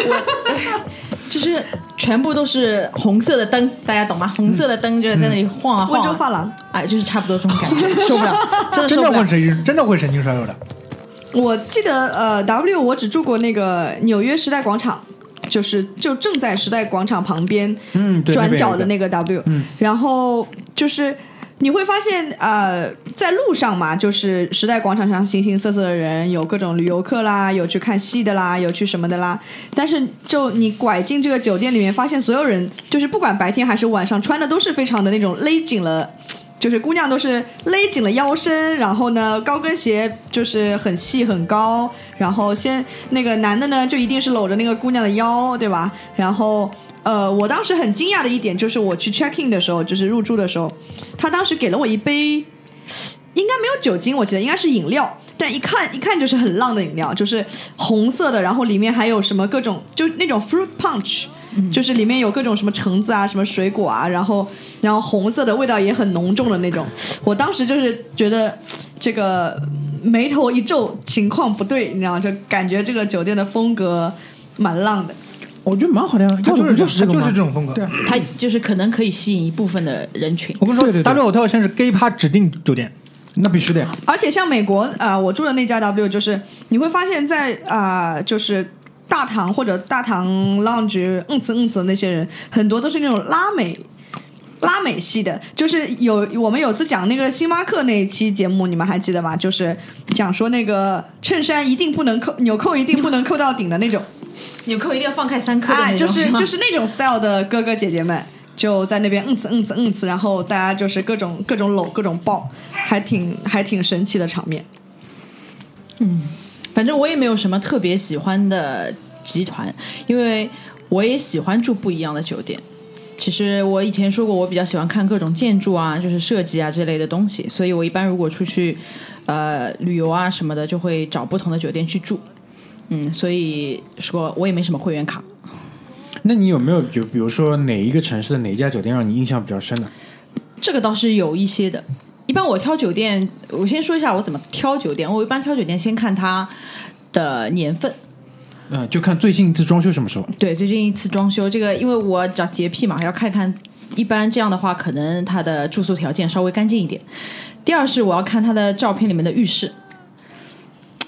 [SPEAKER 4] 我。就是全部都是红色的灯，大家懂吗？红色的灯就是在那里晃啊晃、啊
[SPEAKER 2] 温州发廊，
[SPEAKER 4] 哎，就是差不多这种感觉，受不了，真的受不了
[SPEAKER 3] 的会。神经，真的会神经衰弱的。
[SPEAKER 2] 我记得呃，W 我只住过那个纽约时代广场，就是就正在时代广场旁边
[SPEAKER 1] 嗯，
[SPEAKER 2] 转角的
[SPEAKER 1] 那
[SPEAKER 2] 那个 W，然后就是你会发现呃，在路上嘛，就是时代广场上形形色色的人，有各种旅游客啦，有去看戏的啦，有去什么的啦。但是就你拐进这个酒店里面，发现所有人就是不管白天还是晚上，穿的都是非常的那种勒紧了。就是姑娘都是勒紧了腰身，然后呢，高跟鞋就是很细很高，然后先那个男的呢，就一定是搂着那个姑娘的腰，对吧？然后呃，我当时很惊讶的一点就是，我去 check in 的时候，就是入住的时候，他当时给了我一杯，应该没有酒精，我记得应该是饮料，但一看一看就是很浪的饮料，就是红色的，然后里面还有什么各种，就那种 fruit punch。就是里面有各种什么橙子啊，什么水果啊，然后然后红色的味道也很浓重的那种。我当时就是觉得这个眉头一皱，情况不对，你知道吗？就感觉这个酒店的风格蛮浪的。
[SPEAKER 1] 我觉得蛮好的呀，
[SPEAKER 3] 他就是
[SPEAKER 1] 就是
[SPEAKER 3] 就是这种风格。
[SPEAKER 4] 它就是可能可以吸引一部分的人群。
[SPEAKER 3] 我跟你说
[SPEAKER 1] 对对对
[SPEAKER 3] ，W Hotel 现在是 gay 趴指定酒店，
[SPEAKER 1] 那必须的呀。
[SPEAKER 2] 而且像美国啊、呃我住的那家 W，就是你会发现在啊、呃就是大堂或者大堂 lounge 嗯子嗯子的那些人，很多都是那种拉美。拉美系的，就是有我们有次讲那个星巴克那一期节目，你们还记得吗？就是讲说那个衬衫一定不能扣纽扣，一定不能扣到顶的那种，
[SPEAKER 4] 纽扣一定要放开三颗的
[SPEAKER 2] 啊，
[SPEAKER 4] 那种，
[SPEAKER 2] 就是
[SPEAKER 4] 吗
[SPEAKER 2] 就是那种 style 的哥哥姐姐们，就在那边嗯呲嗯呲嗯呲，然后大家就是各种各种搂各种抱，还挺还挺神奇的场面。
[SPEAKER 4] 嗯反正我也没有什么特别喜欢的集团，因为我也喜欢住不一样的酒店。其实我以前说过，我比较喜欢看各种建筑啊，就是设计啊这类的东西，所以我一般如果出去呃旅游啊什么的，就会找不同的酒店去住。嗯，所以说我也没什么会员卡。
[SPEAKER 1] 那你有没有就比如说哪一个城市的哪一家酒店让你印象比较深的？
[SPEAKER 4] 这个倒是有一些的。一般我挑酒店，我先说一下我怎么挑酒店。我一般挑酒店先看它的年份，
[SPEAKER 1] 嗯，就看最近一次装修什么时候。
[SPEAKER 4] 对，最近一次装修，这个因为我找洁癖嘛，要看看。一般这样的话，可能他的住宿条件稍微干净一点。第二是我要看他的照片里面的浴室，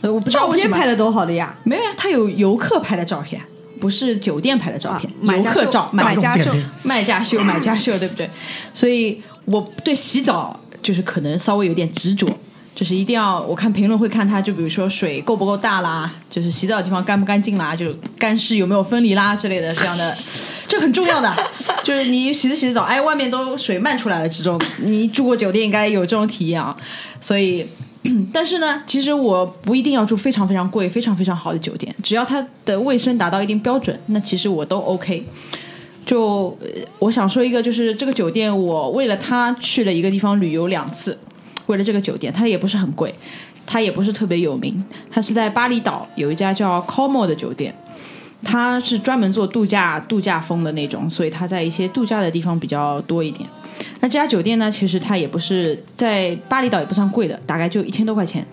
[SPEAKER 4] 呃，我不知道
[SPEAKER 2] 照片拍的多好的呀！
[SPEAKER 4] 没有呀，它有游客拍的照片，不是酒店拍的照片，
[SPEAKER 2] 啊买家秀
[SPEAKER 4] 游客照，
[SPEAKER 2] 买家秀，
[SPEAKER 4] 卖家秀，买家秀，对不对？所以我对洗澡就是可能稍微有点执着，就是一定要我看评论会看它，就比如说水够不够大啦，就是洗澡的地方干不干净啦，就干湿有没有分离啦之类的这样的这很重要的，就是你洗着洗着澡，哎，外面都水漫出来了，这种你住过酒店应该有这种体验啊。所以，但是呢，其实我不一定要住非常非常贵、非常非常好的酒店，只要它的卫生达到一定标准，那其实我都 OK。就我想说一个，就是这个酒店，我为了它去了一个地方旅游两次，为了这个酒店，它也不是很贵，它也不是特别有名，它是在巴厘岛有一家叫 Como 的酒店。它是专门做度假度假风的那种，所以它在一些度假的地方比较多一点。那这家酒店呢，其实它也不是在巴厘岛也不算贵的，大概就一千多块钱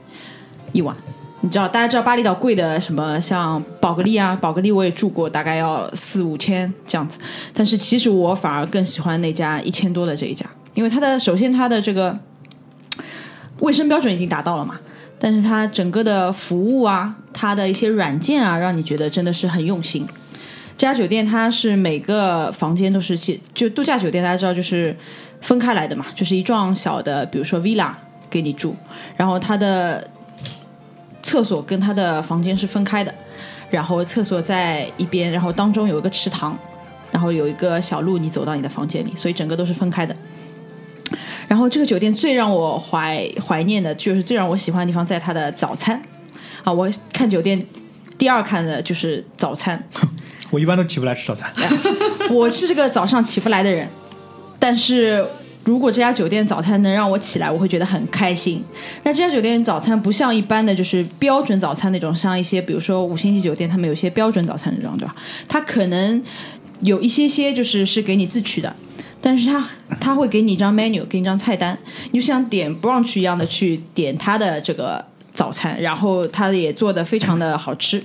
[SPEAKER 4] 一晚。你知道，大家知道巴厘岛贵的什么，像宝格丽啊，宝格丽我也住过，大概要四五千这样子。但是其实我反而更喜欢那家一千多的这一家，因为它的首先它的这个卫生标准已经达到了嘛，但是它整个的服务啊，它的一些软件啊，让你觉得真的是很用心。这家酒店它是每个房间都是就度假酒店，大家知道就是分开来的嘛，就是一幢小的，比如说 villa 给你住，然后它的厕所跟它的房间是分开的，然后厕所在一边，然后当中有一个池塘，然后有一个小路你走到你的房间里，所以整个都是分开的。然后这个酒店最让我怀怀念的，就是最让我喜欢的地方，在它的早餐啊！我看酒店第二看的就是早餐。
[SPEAKER 3] 我一般都起不来吃早餐。
[SPEAKER 4] 我是这个早上起不来的人，但是如果这家酒店早餐能让我起来，我会觉得很开心。那这家酒店早餐不像一般的就是标准早餐那种，像一些比如说五星级酒店，他们有些标准早餐那种，对吧？它可能有一些些就是是给你自取的。但是他他会给你一张 menu，给你一张菜单，你就像点 brunch 一样的去点他的这个早餐，然后他也做的非常的好吃。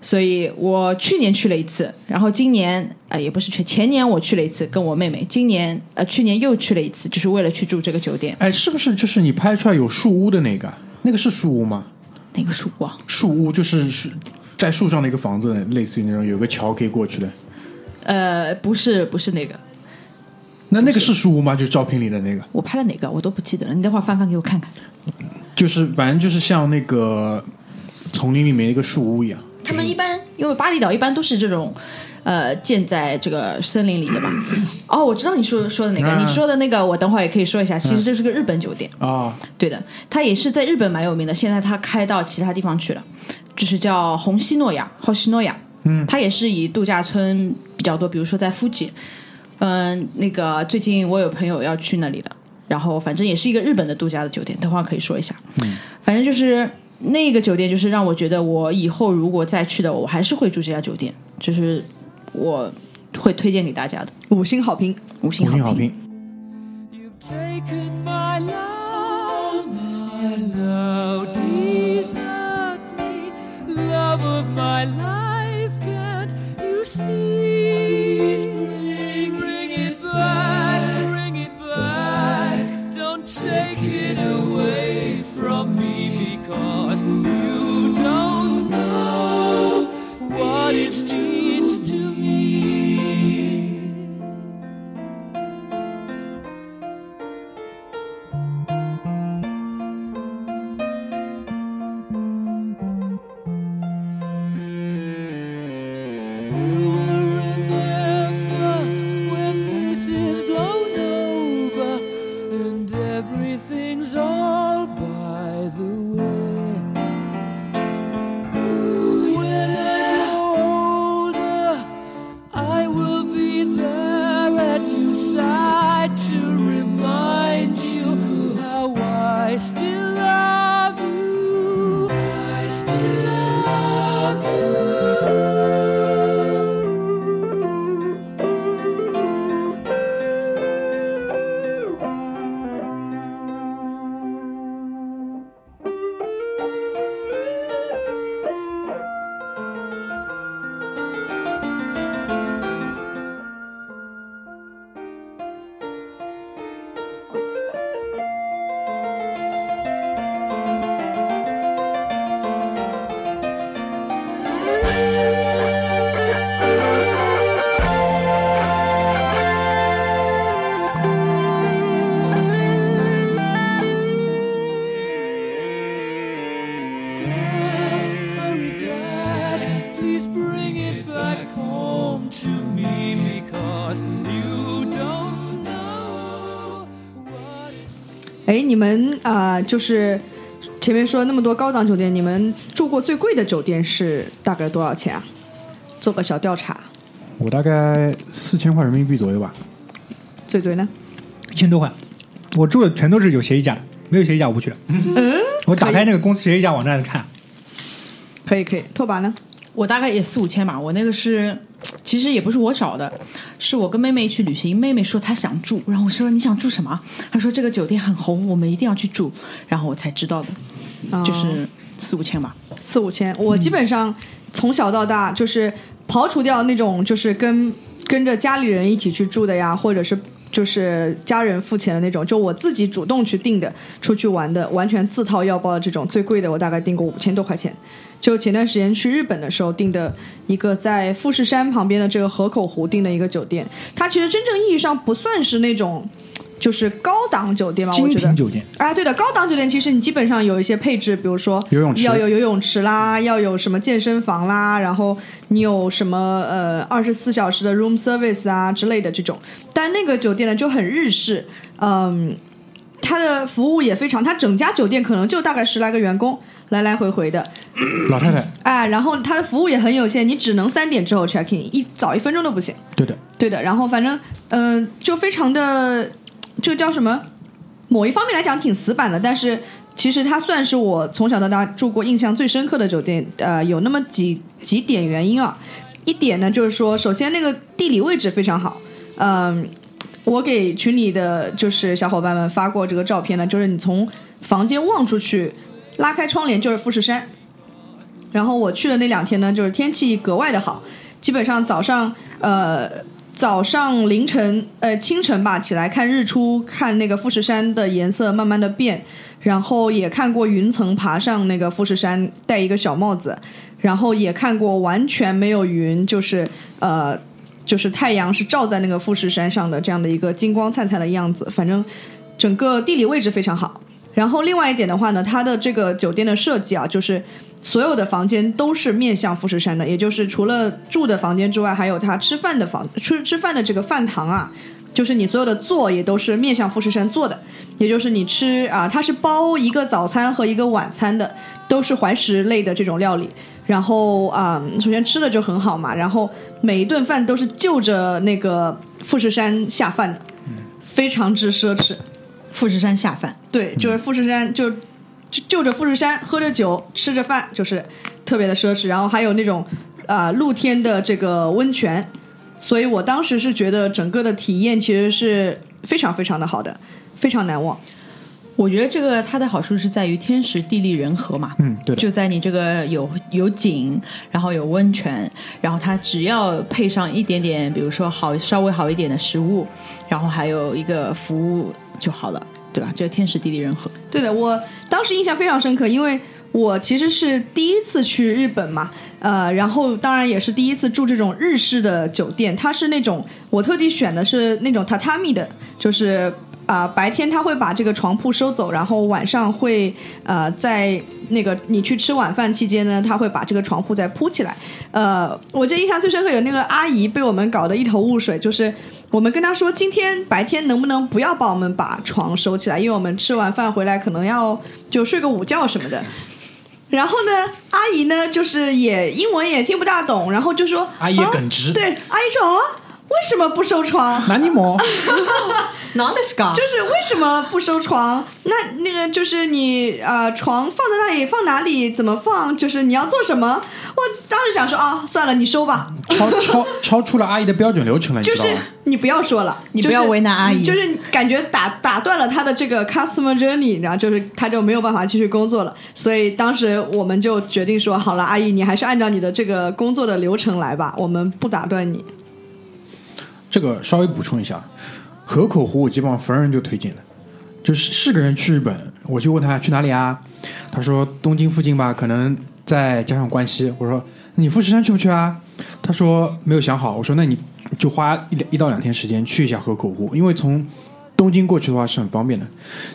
[SPEAKER 4] 所以我去年去了一次，然后今年呃也不是去前年我去了一次，跟我妹妹，今年呃去年又去了一次，就是为了去住这个酒店。
[SPEAKER 1] 哎，是不是就是你拍出来有树屋的那个？那个是树屋吗？
[SPEAKER 4] 哪个树屋啊？
[SPEAKER 1] 树屋就是是在树上的一个房子，类似于那种有个桥可以过去的。
[SPEAKER 4] 呃，不是不是那个，
[SPEAKER 1] 那那个是树屋吗？就是照片里的那个，
[SPEAKER 4] 我拍了哪个我都不记得了，你等会儿翻翻给我看看。
[SPEAKER 1] 就是反正就是像那个丛林里面一个树屋一样。
[SPEAKER 4] 他们一般因为巴厘岛一般都是这种，呃，建在这个森林里的嘛。哦，我知道你说说的哪个，
[SPEAKER 1] 嗯
[SPEAKER 4] 你说的那个我等会儿也可以说一下。其实这是个日本酒店，
[SPEAKER 1] 啊，
[SPEAKER 4] 对的，它也是在日本蛮有名的，现在它开到其他地方去了，就是叫红西诺亚，红西诺亚。嗯，它也是以度假村比较多，比如说在富吉，嗯、那个最近我有朋友要去那里了，然后反正也是一个日本的度假的酒店，等会儿可以说一下。嗯，反正就是那个酒店，就是让我觉得我以后如果再去的，我还是会住这家酒店，就是我会推荐给大家的，
[SPEAKER 2] 五星好评。
[SPEAKER 4] 五星好评。
[SPEAKER 1] 五星好评。
[SPEAKER 5] You've taken my love, my love, desert me, love of my life. Can't you see?
[SPEAKER 2] 就是前面说了那么多高档酒店，你们住过最贵的酒店是大概多少钱啊？做个小调查。
[SPEAKER 1] 我大概四千块人民币左右吧。
[SPEAKER 2] 嘴嘴呢？
[SPEAKER 3] 一千多块，我住的全都是有协议价的，没有协议价我不去嗯。我打开那个公司协议价网站看，
[SPEAKER 2] 可以可以。拓跋呢？
[SPEAKER 4] 我大概也四五千吧，我那个是，其实也不是我找的，是我跟妹妹去旅行，妹妹说她想住，然后我说你想住什么？她说这个酒店很红，我们一定要去住，然后我才知道的，
[SPEAKER 2] 哦
[SPEAKER 4] 就是四五千吧。
[SPEAKER 2] 四五千。我基本上从小到大就是刨除掉那种就是跟跟着家里人一起去住的呀，或者是就是家人付钱的那种，就我自己主动去订的，出去玩的，完全自掏腰包的这种，最贵的我大概订过五千多块钱。就前段时间去日本的时候订的一个在富士山旁边的这个河口湖订的一个酒店，它其实真正意义上不算是那种就是高档酒店嘛，我
[SPEAKER 3] 精
[SPEAKER 2] 觉得
[SPEAKER 3] 品酒店。
[SPEAKER 2] 啊，对的，高档酒店其实你基本上有一些配置，比如说
[SPEAKER 1] 游泳池
[SPEAKER 2] 要有游泳池啦，要有什么健身房啦，然后你有什么呃二十四小时的 room service 啊之类的这种。但那个酒店呢就很日式，嗯，它的服务也非常，它整家酒店可能就大概十来个员工来来回回的，
[SPEAKER 1] 老太太，
[SPEAKER 2] 哎，然后它的服务也很有限，你只能三点之后 check in，一早一分钟都不行。
[SPEAKER 1] 对的，
[SPEAKER 2] 对的，然后反正嗯、呃就非常的，这个叫什么？某一方面来讲挺死板的，但是其实它算是我从小到大住过印象最深刻的酒店。呃，有那么几几点原因啊。一点呢，就是说，首先那个地理位置非常好。嗯、我给群里的就是小伙伴们发过这个照片呢，就是你从房间望出去，拉开窗帘就是富士山。然后我去的那两天呢，就是天气格外的好，基本上早上呃早上凌晨呃清晨吧起来看日出，看那个富士山的颜色慢慢的变，然后也看过云层爬上那个富士山，戴一个小帽子，然后也看过完全没有云，就是呃就是太阳是照在那个富士山上的这样的一个金光灿灿的样子，反正整个地理位置非常好。然后另外一点的话呢，它的这个酒店的设计啊，就是所有的房间都是面向富士山的，也就是除了住的房间之外，还有他吃饭的房吃吃饭的这个饭堂啊，就是你所有的座也都是面向富士山坐的，也就是你吃啊，它是包一个早餐和一个晚餐的，都是怀石类的这种料理。然后啊、首先吃的就很好嘛，然后每一顿饭都是就着那个富士山下饭的，非常之奢侈。
[SPEAKER 4] 富士山下饭，
[SPEAKER 2] 对，就是富士山，就就就着富士山，喝着酒，吃着饭，就是特别的奢侈。然后还有那种啊、露天的这个温泉，所以我当时是觉得整个的体验其实是非常非常的好的，非常难忘。
[SPEAKER 4] 我觉得这个它的好处是在于天时地利人和嘛，
[SPEAKER 1] 嗯，对，
[SPEAKER 4] 就在你这个有有景，然后有温泉，然后它只要配上一点点，比如说好稍微好一点的食物，然后还有一个服务就好了，对吧？这天时地利人和。
[SPEAKER 2] 对的，我当时印象非常深刻，因为我其实是第一次去日本嘛，呃，然后当然也是第一次住这种日式的酒店，它是那种我特地选的是那种榻榻米的，就是。啊、白天他会把这个床铺收走，然后晚上会呃在那个你去吃晚饭期间呢，他会把这个床铺再铺起来。呃，我记得印象最深刻有那个阿姨被我们搞得一头雾水，就是我们跟他说今天白天能不能不要帮我们把床收起来，因为我们吃完饭回来可能要就睡个午觉什么的。然后呢，阿姨呢就是也英文也听不大懂，然后就说
[SPEAKER 1] 阿姨耿直
[SPEAKER 2] 对，阿姨说啊，为什么不收床？就是为什么不收床？那那个就是你呃，床放在那里，放哪里，怎么放？就是你要做什么？我当时想说啊，算了，你收吧，
[SPEAKER 1] 超超超出了阿姨的标准流程了，
[SPEAKER 2] 就是？你不要说了，
[SPEAKER 4] 你不要为难阿姨
[SPEAKER 2] 就是感觉打打断了他的这个 customer journey，然后就是他就没有办法继续工作了。所以当时我们就决定说，好了，阿姨，你还是按照你的这个工作的流程来吧，我们不打断你。
[SPEAKER 1] 这个稍微补充一下，河口湖我基本上逢人就推荐的，就是是个人去日本，我就问他去哪里啊？他说东京附近吧，可能再加上关西。我说你富士山去不去啊？他说没有想好。我说那你就花一两一到两天时间去一下河口湖，因为从东京过去的话是很方便的。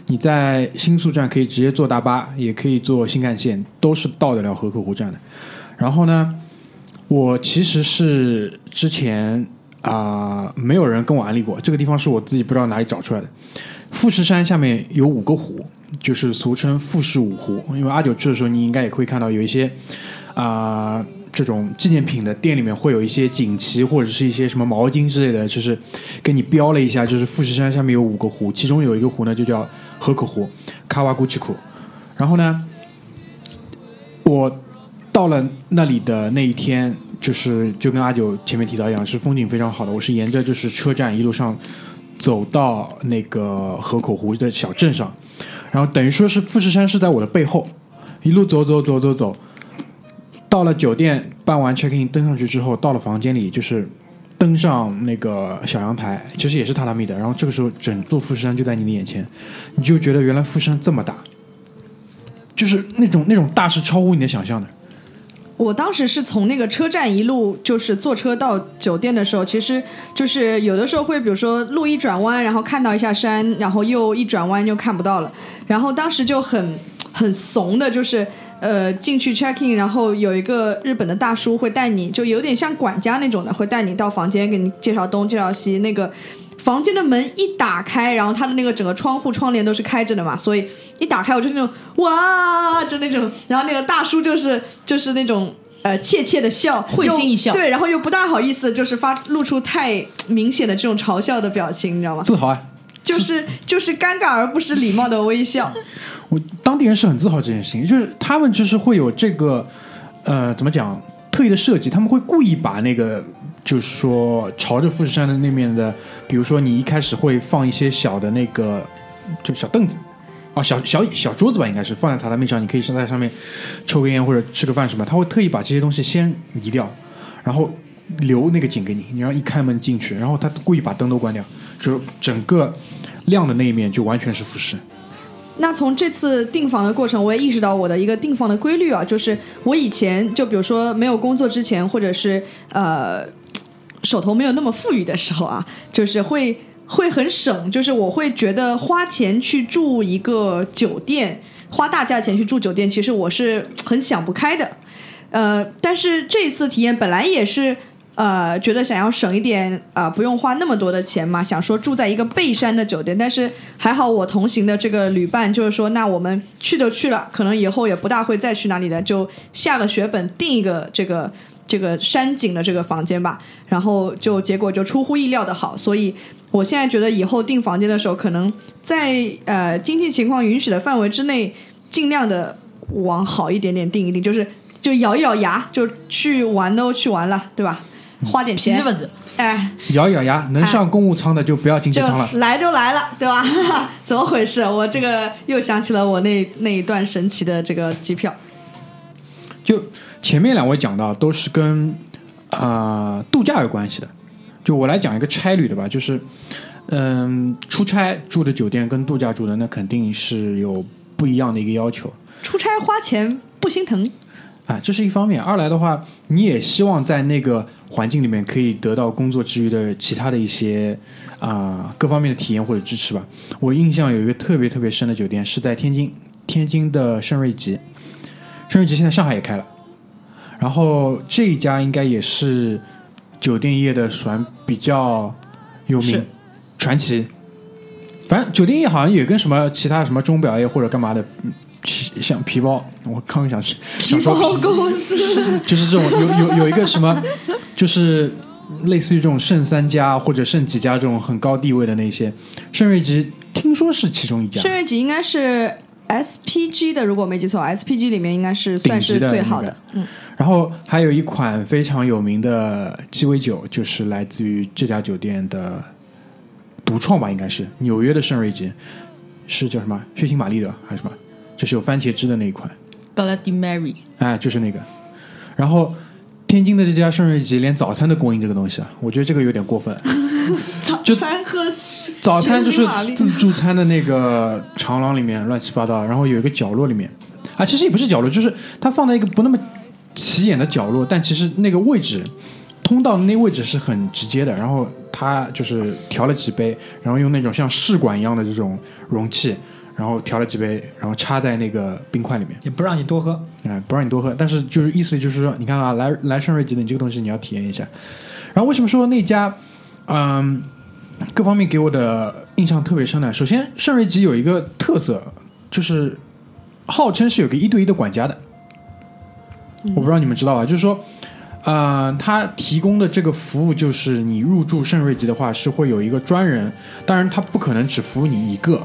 [SPEAKER 1] 你在新宿站可以直接坐大巴，也可以坐新干线，都是到得了河口湖站的。然后呢，我其实是之前啊、没有人跟我安利过，这个地方是我自己不知道哪里找出来的。富士山下面有五个湖，就是俗称富士五湖。因为阿九去的时候，你应该也会看到有一些啊、这种纪念品的店里面会有一些锦旗或者是一些什么毛巾之类的，就是给你标了一下，就是富士山下面有五个湖，其中有一个湖呢就叫河口湖 （Kawaguchi 湖）。然后呢，我到了那里的那一天，就是就跟阿九前面提到一样，是风景非常好的。我是沿着就是车站一路上走到那个河口湖的小镇上，然后等于说是富士山是在我的背后，一路走走走走走，到了酒店办完 check in 登上去之后，到了房间里就是。登上那个小阳台，其实也是榻榻米的。然后这个时候，整座富士山就在你的眼前，你就觉得原来富士山这么大，就是那种那种大是超乎你的想象的。
[SPEAKER 2] 我当时是从那个车站一路就是坐车到酒店的时候，其实就是有的时候会，比如说路一转弯，然后看到一下山，然后又一转弯就看不到了。然后当时就很 很怂的，就是呃进去 check in，然后有一个日本的大叔会带你，就有点像管家那种的，会带你到房间给你介绍东介绍西。那个房间的门一打开，然后它的那个整个窗户窗帘都是开着的嘛，所以一打开我就那种哇，就那种，然后那个大叔就是 就是那种。呃，怯怯的笑，
[SPEAKER 4] 会心一笑
[SPEAKER 2] 对，然后又不大好意思，就是发露出太明显的这种嘲笑的表情，你知道吗？
[SPEAKER 1] 自豪啊！
[SPEAKER 2] 就是就是尴尬而不失礼貌的微笑。
[SPEAKER 1] 我当地人是很自豪这件事情，就是他们就是会有这个呃怎么讲特意的设计，他们会故意把那个就是说朝着富士山的那面的，比如说你一开始会放一些小的那个就小凳子。哦，小小小桌子吧，应该是放在榻榻米上，你可以在上面抽根烟或者吃个饭什么。他会特意把这些东西先移掉，然后留那个景给你，你要一开门进去，然后他故意把灯都关掉，就是整个亮的那一面就完全是富士。
[SPEAKER 2] 那从这次订房的过程，我也意识到我的一个订房的规律啊，就是我以前就比如说没有工作之前，或者是呃手头没有那么富裕的时候啊，就是会会很省，就是我会觉得花钱去住一个酒店，花大价钱去住酒店，其实我是很想不开的。呃，但是这次体验本来也是呃觉得想要省一点啊、不用花那么多的钱嘛，想说住在一个背山的酒店，但是还好我同行的这个旅伴就是说，那我们去都去了，可能以后也不大会再去哪里的，就下个血本订一个这个这个山景的这个房间吧，然后就结果就出乎意料的好，所以。我现在觉得以后订房间的时候，可能在呃经济情况允许的范围之内，尽量的往好一点点订一订，就是就咬一咬牙，就去玩都去玩了，对吧？花点钱 哎，
[SPEAKER 1] 咬一咬牙，能上公务舱的就不要经济
[SPEAKER 2] 就
[SPEAKER 1] 舱了。
[SPEAKER 2] 来就来了，对吧？怎么回事？我这个又想起了我那那一段神奇的这个机票。
[SPEAKER 1] 就前面两位讲到都是跟啊、呃度假有关系的，就我来讲一个差旅的吧，就是嗯、出差住的酒店跟度假住的那肯定是有不一样的一个要求。
[SPEAKER 2] 出差花钱不心疼，
[SPEAKER 1] 啊，这是一方面。二来的话，你也希望在那个环境里面可以得到工作之余的其他的一些啊、各方面的体验或者支持吧。我印象有一个特别特别深的酒店是在天津，天津的盛瑞吉，盛瑞吉现在上海也开了，然后这一家应该也是酒店业的算比较有名传奇。反正酒店业好像也跟什么其他什么钟表业或者干嘛的，像皮包，我刚刚想是想说皮
[SPEAKER 2] 公司。
[SPEAKER 1] 就是这种有有有一个什么，就是类似于这种圣三家或者圣几家这种很高地位的那些，圣瑞吉听说是其中一家。
[SPEAKER 2] 盛，瑞吉应该是 SPG 的，如果没记错，SPG 里面应该是算是最好
[SPEAKER 1] 那
[SPEAKER 2] 的。嗯，
[SPEAKER 1] 然后还有一款非常有名的鸡尾酒，就是来自于这家酒店的独创吧，应该是纽约的圣瑞吉，是叫什么血腥玛丽的还是什么？就是有番茄汁的那一款。
[SPEAKER 4] Bloody Mary，
[SPEAKER 1] 哎，就是那个。然后天津的这家圣瑞吉连早餐都供应这个东西啊，我觉得这个有点过分。就
[SPEAKER 2] 餐喝
[SPEAKER 1] 早餐就是自助餐的那个长廊里面乱七八糟，然后有一个角落里面，啊，其实也不是角落，就是它放在一个不那么起眼的角落，但其实那个位置，通道的那位置是很直接的。然后他就是调了几杯，然后用那种像试管一样的这种容器，然后调了几杯，然后插在那个冰块里面。
[SPEAKER 3] 也不让你多喝。
[SPEAKER 1] 哎，不让你多喝，但是就是意思就是说，你看啊，来来圣瑞吉的，你这个东西你要体验一下。然后为什么说那家，嗯，各方面给我的印象特别深呢。首先，圣瑞吉有一个特色，就是号称是有个一对一的管家的。我不知道你们知道吧？就是说，呃，他提供的这个服务就是你入住圣瑞吉的话，是会有一个专人，当然他不可能只服务你一个，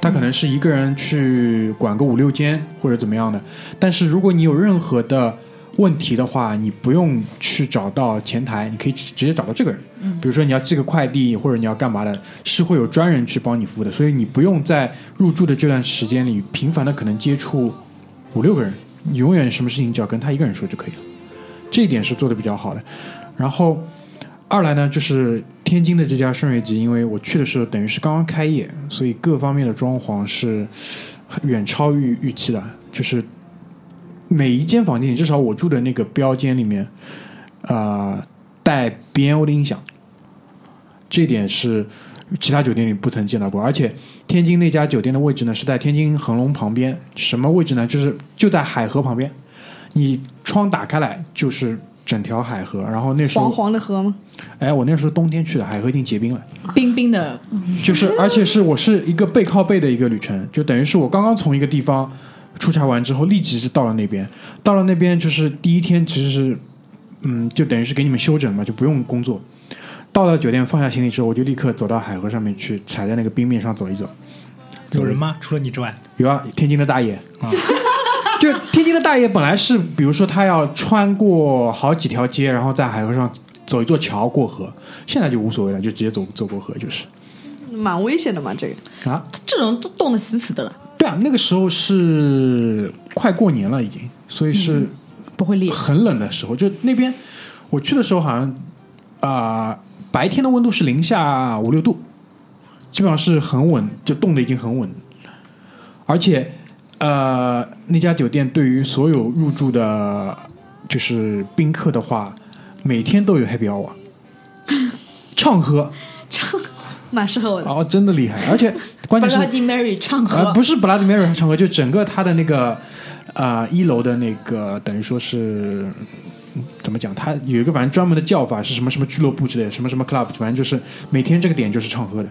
[SPEAKER 1] 他可能是一个人去管个五六间或者怎么样的。但是如果你有任何的问题的话，你不用去找到前台，你可以直直接找到这个人。比如说你要寄个快递或者你要干嘛的，是会有专人去帮你服务的，所以你不用在入住的这段时间里频繁的可能接触五六个人，永远什么事情只要跟他一个人说就可以了。这一点是做的比较好的。然后二来呢，就是天津的这家圣瑞吉，因为我去的时候等于是刚刚开业，所以各方面的装潢是远超预预期的，就是每一间房间，至少我住的那个标间里面，呃，带 BNO 的音响，这点是其他酒店里不曾见到过。而且天津那家酒店的位置呢是在天津恒隆旁边，什么位置呢？就是就在海河旁边，你窗打开来就是整条海河。然后那时
[SPEAKER 2] 黄
[SPEAKER 1] 候，
[SPEAKER 2] 黄的河吗？
[SPEAKER 1] 哎，我那时候冬天去的，海河已经结冰了。
[SPEAKER 4] 冰冰的，
[SPEAKER 1] 就是，而且是我是一个背靠背的一个旅程，就等于是我刚刚从一个地方出差完之后，立即是到了那边。到了那边就是第一天，其实是，嗯，就等于是给你们休整嘛，就不用工作。到了酒店放下行李之后，我就立刻走到海河上面去，踩在那个冰面上走一走。
[SPEAKER 3] 有人吗？除了你之外，
[SPEAKER 1] 有啊，天津的大爷
[SPEAKER 3] 啊，
[SPEAKER 1] 就天津的大爷本来是，比如说他要穿过好几条街，然后在海河上走一座桥过河，现在就无所谓了，就直接走走过河就是
[SPEAKER 2] 蛮危险的嘛，这个。
[SPEAKER 1] 啊。
[SPEAKER 4] 这种都冻得死死的了，
[SPEAKER 1] 对啊，那个时候是快过年了，已经，所以是
[SPEAKER 4] 不会裂。
[SPEAKER 1] 很冷的时候。就那边我去的时候，好像啊、白天的温度是零下五六度，基本上是很稳，就冻的已经很稳。而且呃，那家酒店对于所有入住的，就是宾客的话，每天都有 happy hour，畅喝
[SPEAKER 2] 蛮适合我的。
[SPEAKER 1] 哦，真的厉害。而且关键是
[SPEAKER 4] Bloody Mary 唱
[SPEAKER 1] 啊、
[SPEAKER 4] 歌，
[SPEAKER 1] 不是 Bloody Mary 唱歌，就整个它的那个啊、一楼的那个等于说是嗯怎么讲？他有一个反正专门的叫法是什么什么俱乐部之类的，什么什么 club，反正就是每天这个点就是唱喝的。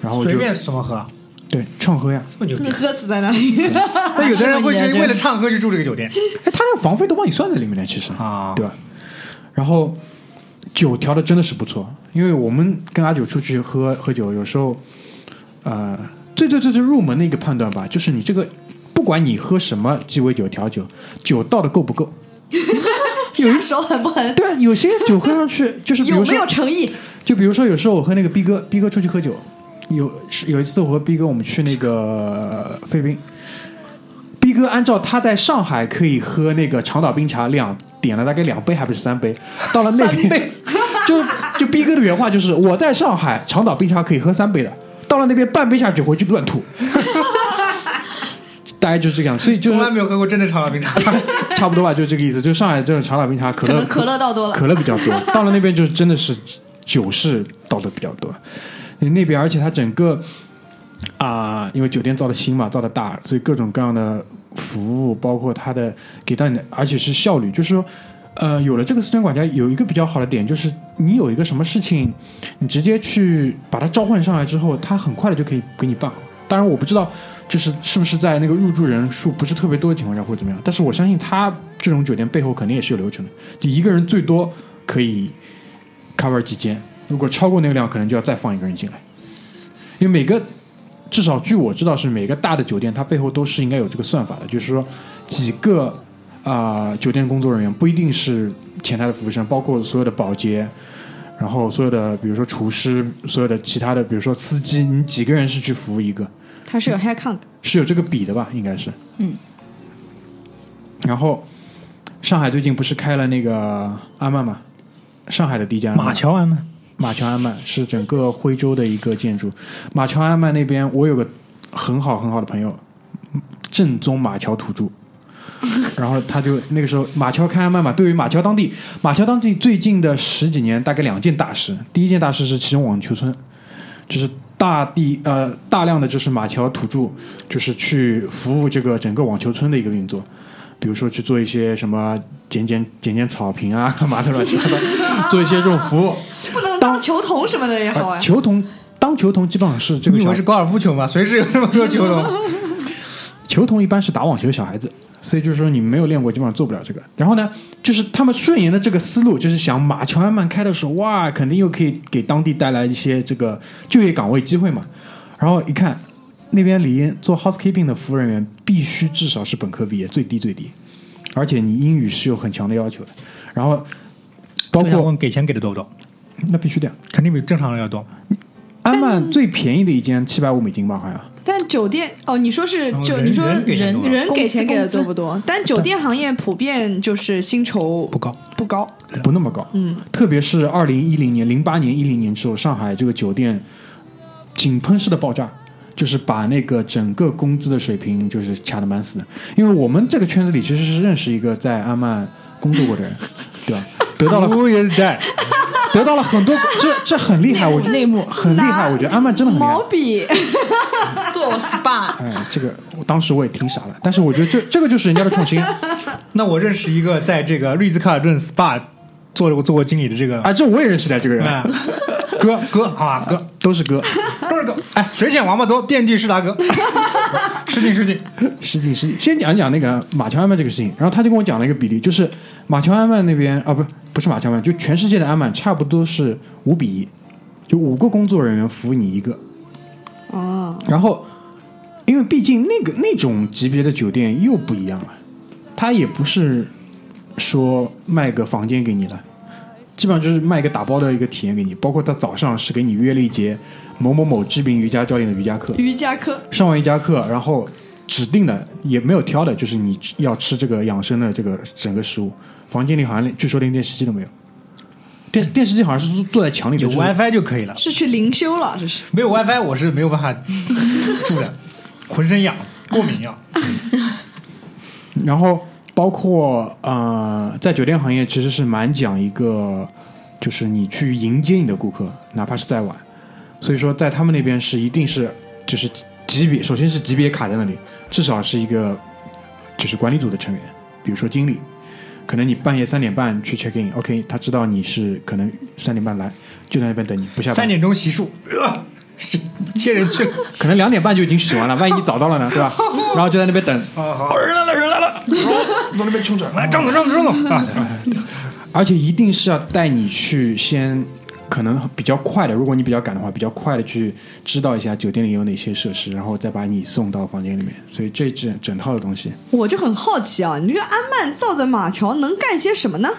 [SPEAKER 1] 然后
[SPEAKER 3] 随便怎么喝，
[SPEAKER 1] 对唱喝呀，
[SPEAKER 3] 这么牛逼。
[SPEAKER 2] 喝死在那里，
[SPEAKER 3] 但有的人会
[SPEAKER 4] 是不是
[SPEAKER 3] 是为了唱歌去住这个酒店
[SPEAKER 1] 哎，他那个房费都帮你算在里面了，其实
[SPEAKER 3] 啊
[SPEAKER 1] 对吧？然后酒调的真的是不错，因为我们跟阿九出去喝喝酒，有时候呃，最最最最入门的一个判断吧，就是你这个不管你喝什么鸡尾酒、调酒，酒倒的够不够。
[SPEAKER 2] 下手狠不狠？
[SPEAKER 1] 对啊，有些酒喝上去 就是
[SPEAKER 2] 有没有诚意？
[SPEAKER 1] 就比如说，有时候我和那个逼哥，逼哥出去喝酒，有是有一次我和逼哥我们去那个菲律宾，逼哥按照他在上海可以喝那个长岛冰茶两点了大概两杯还不是三杯，到了那边 就就逼哥的原话就是我在上海长岛冰茶可以喝三杯的，到了那边半杯下去回去乱吐，大概就是这个样，所以就
[SPEAKER 3] 从来没有喝过真的长岛冰茶。
[SPEAKER 1] 差不多吧，就这个意思。就上海这种长岛冰茶可乐
[SPEAKER 2] 可可乐倒多了。
[SPEAKER 1] 可乐比较多。到了那边就是真的是酒是倒的比较多，那边而且它整个啊、因为酒店造的新嘛，造的大，所以各种各样的服务，包括它的给到你的，而且是效率，就是说。呃，有了这个私人管家，有一个比较好的点，就是你有一个什么事情，你直接去把他召唤上来之后，他很快的就可以给你办好。当然，我不知道就是是不是在那个入住人数不是特别多的情况下会怎么样，但是我相信他这种酒店背后肯定也是有流程的，就一个人最多可以 cover 几间，如果超过那个量，可能就要再放一个人进来，因为每个至少据我知道是每个大的酒店，它背后都是应该有这个算法的，就是说几个啊、酒店工作人员不一定是前台的服务生，包括所有的保洁。然后所有的，比如说厨师，所有的其他的，比如说司机，你几个人是去服务一个？
[SPEAKER 2] 它是有 head count 的。
[SPEAKER 1] 是有这个比的吧？应该是。嗯。然后，上海最近不是开了那个安曼嘛？上海的第一家安曼
[SPEAKER 3] 马桥安曼，
[SPEAKER 1] 马桥安曼是整个徽州的一个建筑。马桥安曼那边，我有个很好很好的朋友，正宗马桥土著。然后他就那个时候马桥开安曼嘛，对于马桥当地，马桥当地最近的十几年大概两件大事。第一件大事是其中网球村，就是大地呃大量的就是马桥土著，就是去服务这个整个网球村的一个运作。比如说去做一些什么剪剪剪剪草坪啊，干嘛的乱七八糟，做一些这种服务。
[SPEAKER 2] 不能当球童什么的也好
[SPEAKER 1] 啊，
[SPEAKER 2] 啊。
[SPEAKER 1] 球童当球童基本上是这个小
[SPEAKER 3] 你以为是高尔夫球吗？随时有那么多球童。
[SPEAKER 1] 球童一般是打网球的小孩子，所以就是说你没有练过，基本上做不了这个。然后呢，就是他们顺延的这个思路，就是想马乔安曼开的时候，哇，肯定又可以给当地带来一些这个就业岗位机会嘛。然后一看，那边李嫣做 housekeeping 的服务人员必须至少是本科毕业，最低最低，而且你英语是有很强的要求的。然后包括
[SPEAKER 3] 问给钱给的多不多？
[SPEAKER 1] 那必须的呀，
[SPEAKER 3] 肯定比正常人要多。
[SPEAKER 1] 安曼最便宜的一间七百五美金吧，好像。
[SPEAKER 2] 但酒店哦，你说是就
[SPEAKER 3] 哦人
[SPEAKER 2] 你说
[SPEAKER 3] 人
[SPEAKER 2] 人给钱给的多不多？但酒店行业普遍就是薪酬
[SPEAKER 3] 不高，
[SPEAKER 2] 不高，
[SPEAKER 1] 不那么高。嗯，特别是二零一零年、零八年、一零年之后，上海这个酒店井喷式的爆炸，就是把那个整个工资的水平就是掐得蛮死的。因为我们这个圈子里其实是认识一个在阿曼工作过的人，对吧？得到了
[SPEAKER 3] 我也在。
[SPEAKER 1] 得到了很多，这这很厉害，我觉得
[SPEAKER 4] 内幕
[SPEAKER 1] 很厉害，我觉得安曼真的很厉害。
[SPEAKER 2] 毛。笔。
[SPEAKER 4] 做 SPA，
[SPEAKER 1] 哎，这个我当时我也听傻了，但是我觉得这这个就是人家的创新。
[SPEAKER 3] 那我认识一个在这个瑞兹卡尔顿 SPA 做过做过经理的这个。
[SPEAKER 1] 啊，这我也认识的这个人，
[SPEAKER 3] 啊哥哥好吧哥
[SPEAKER 1] 都是哥，
[SPEAKER 3] 都是哥，哎，水浅王八多，遍地是大哥，失 敬失敬。
[SPEAKER 1] 失敬失敬。先讲一讲那个马乔安曼这个事情，然后他就跟我讲了一个比例，就是马乔安曼那边啊，不不是马乔安曼，就全世界的安曼差不多是五比一，就五个工作人员服务你一个。
[SPEAKER 2] 哦，
[SPEAKER 1] 然后，因为毕竟那个那种级别的酒店又不一样了，他也不是说卖个房间给你了，基本上就是卖一个打包的一个体验给你，包括他早上是给你约了一节某某某知名瑜伽教练的瑜伽课，
[SPEAKER 2] 瑜伽课。
[SPEAKER 1] 上完瑜伽课，然后指定的也没有挑的，就是你要吃这个养生的这个整个食物。房间里好像连据说连电视机都没有，电电视机好像是坐在墙里的，
[SPEAKER 3] 有
[SPEAKER 1] 就是
[SPEAKER 3] WiFi 就可以了，
[SPEAKER 2] 是去灵修了，这是。
[SPEAKER 3] 没有 WiFi 我是没有办法住的，浑身痒，过敏呀。
[SPEAKER 1] 然后包括呃，在酒店行业其实是蛮讲一个，就是你去迎接你的顾客，哪怕是再晚。所以说，在他们那边是一定是就是级别，首先是级别卡在那里，至少是一个就是管理组的成员，比如说经理，可能你半夜三点半去 check in，OK，、他知道你是可能三点半来，就在那边等你，不下班。
[SPEAKER 3] 三点钟洗漱，呃，洗接人去。
[SPEAKER 1] 可能两点半就已经洗完了，万一你早到了呢，对吧？然后就在那边等，人来了，人来了，从那边冲出来，
[SPEAKER 3] 来张总张总张总。啊，
[SPEAKER 1] 而且一定是要带你去先，可能比较快的，如果你比较赶的话，比较快的去知道一下酒店里有哪些设施，然后再把你送到房间里面。所以这整整套的东西，
[SPEAKER 2] 我就很好奇啊，你这个安曼造的马桥能干些什么呢？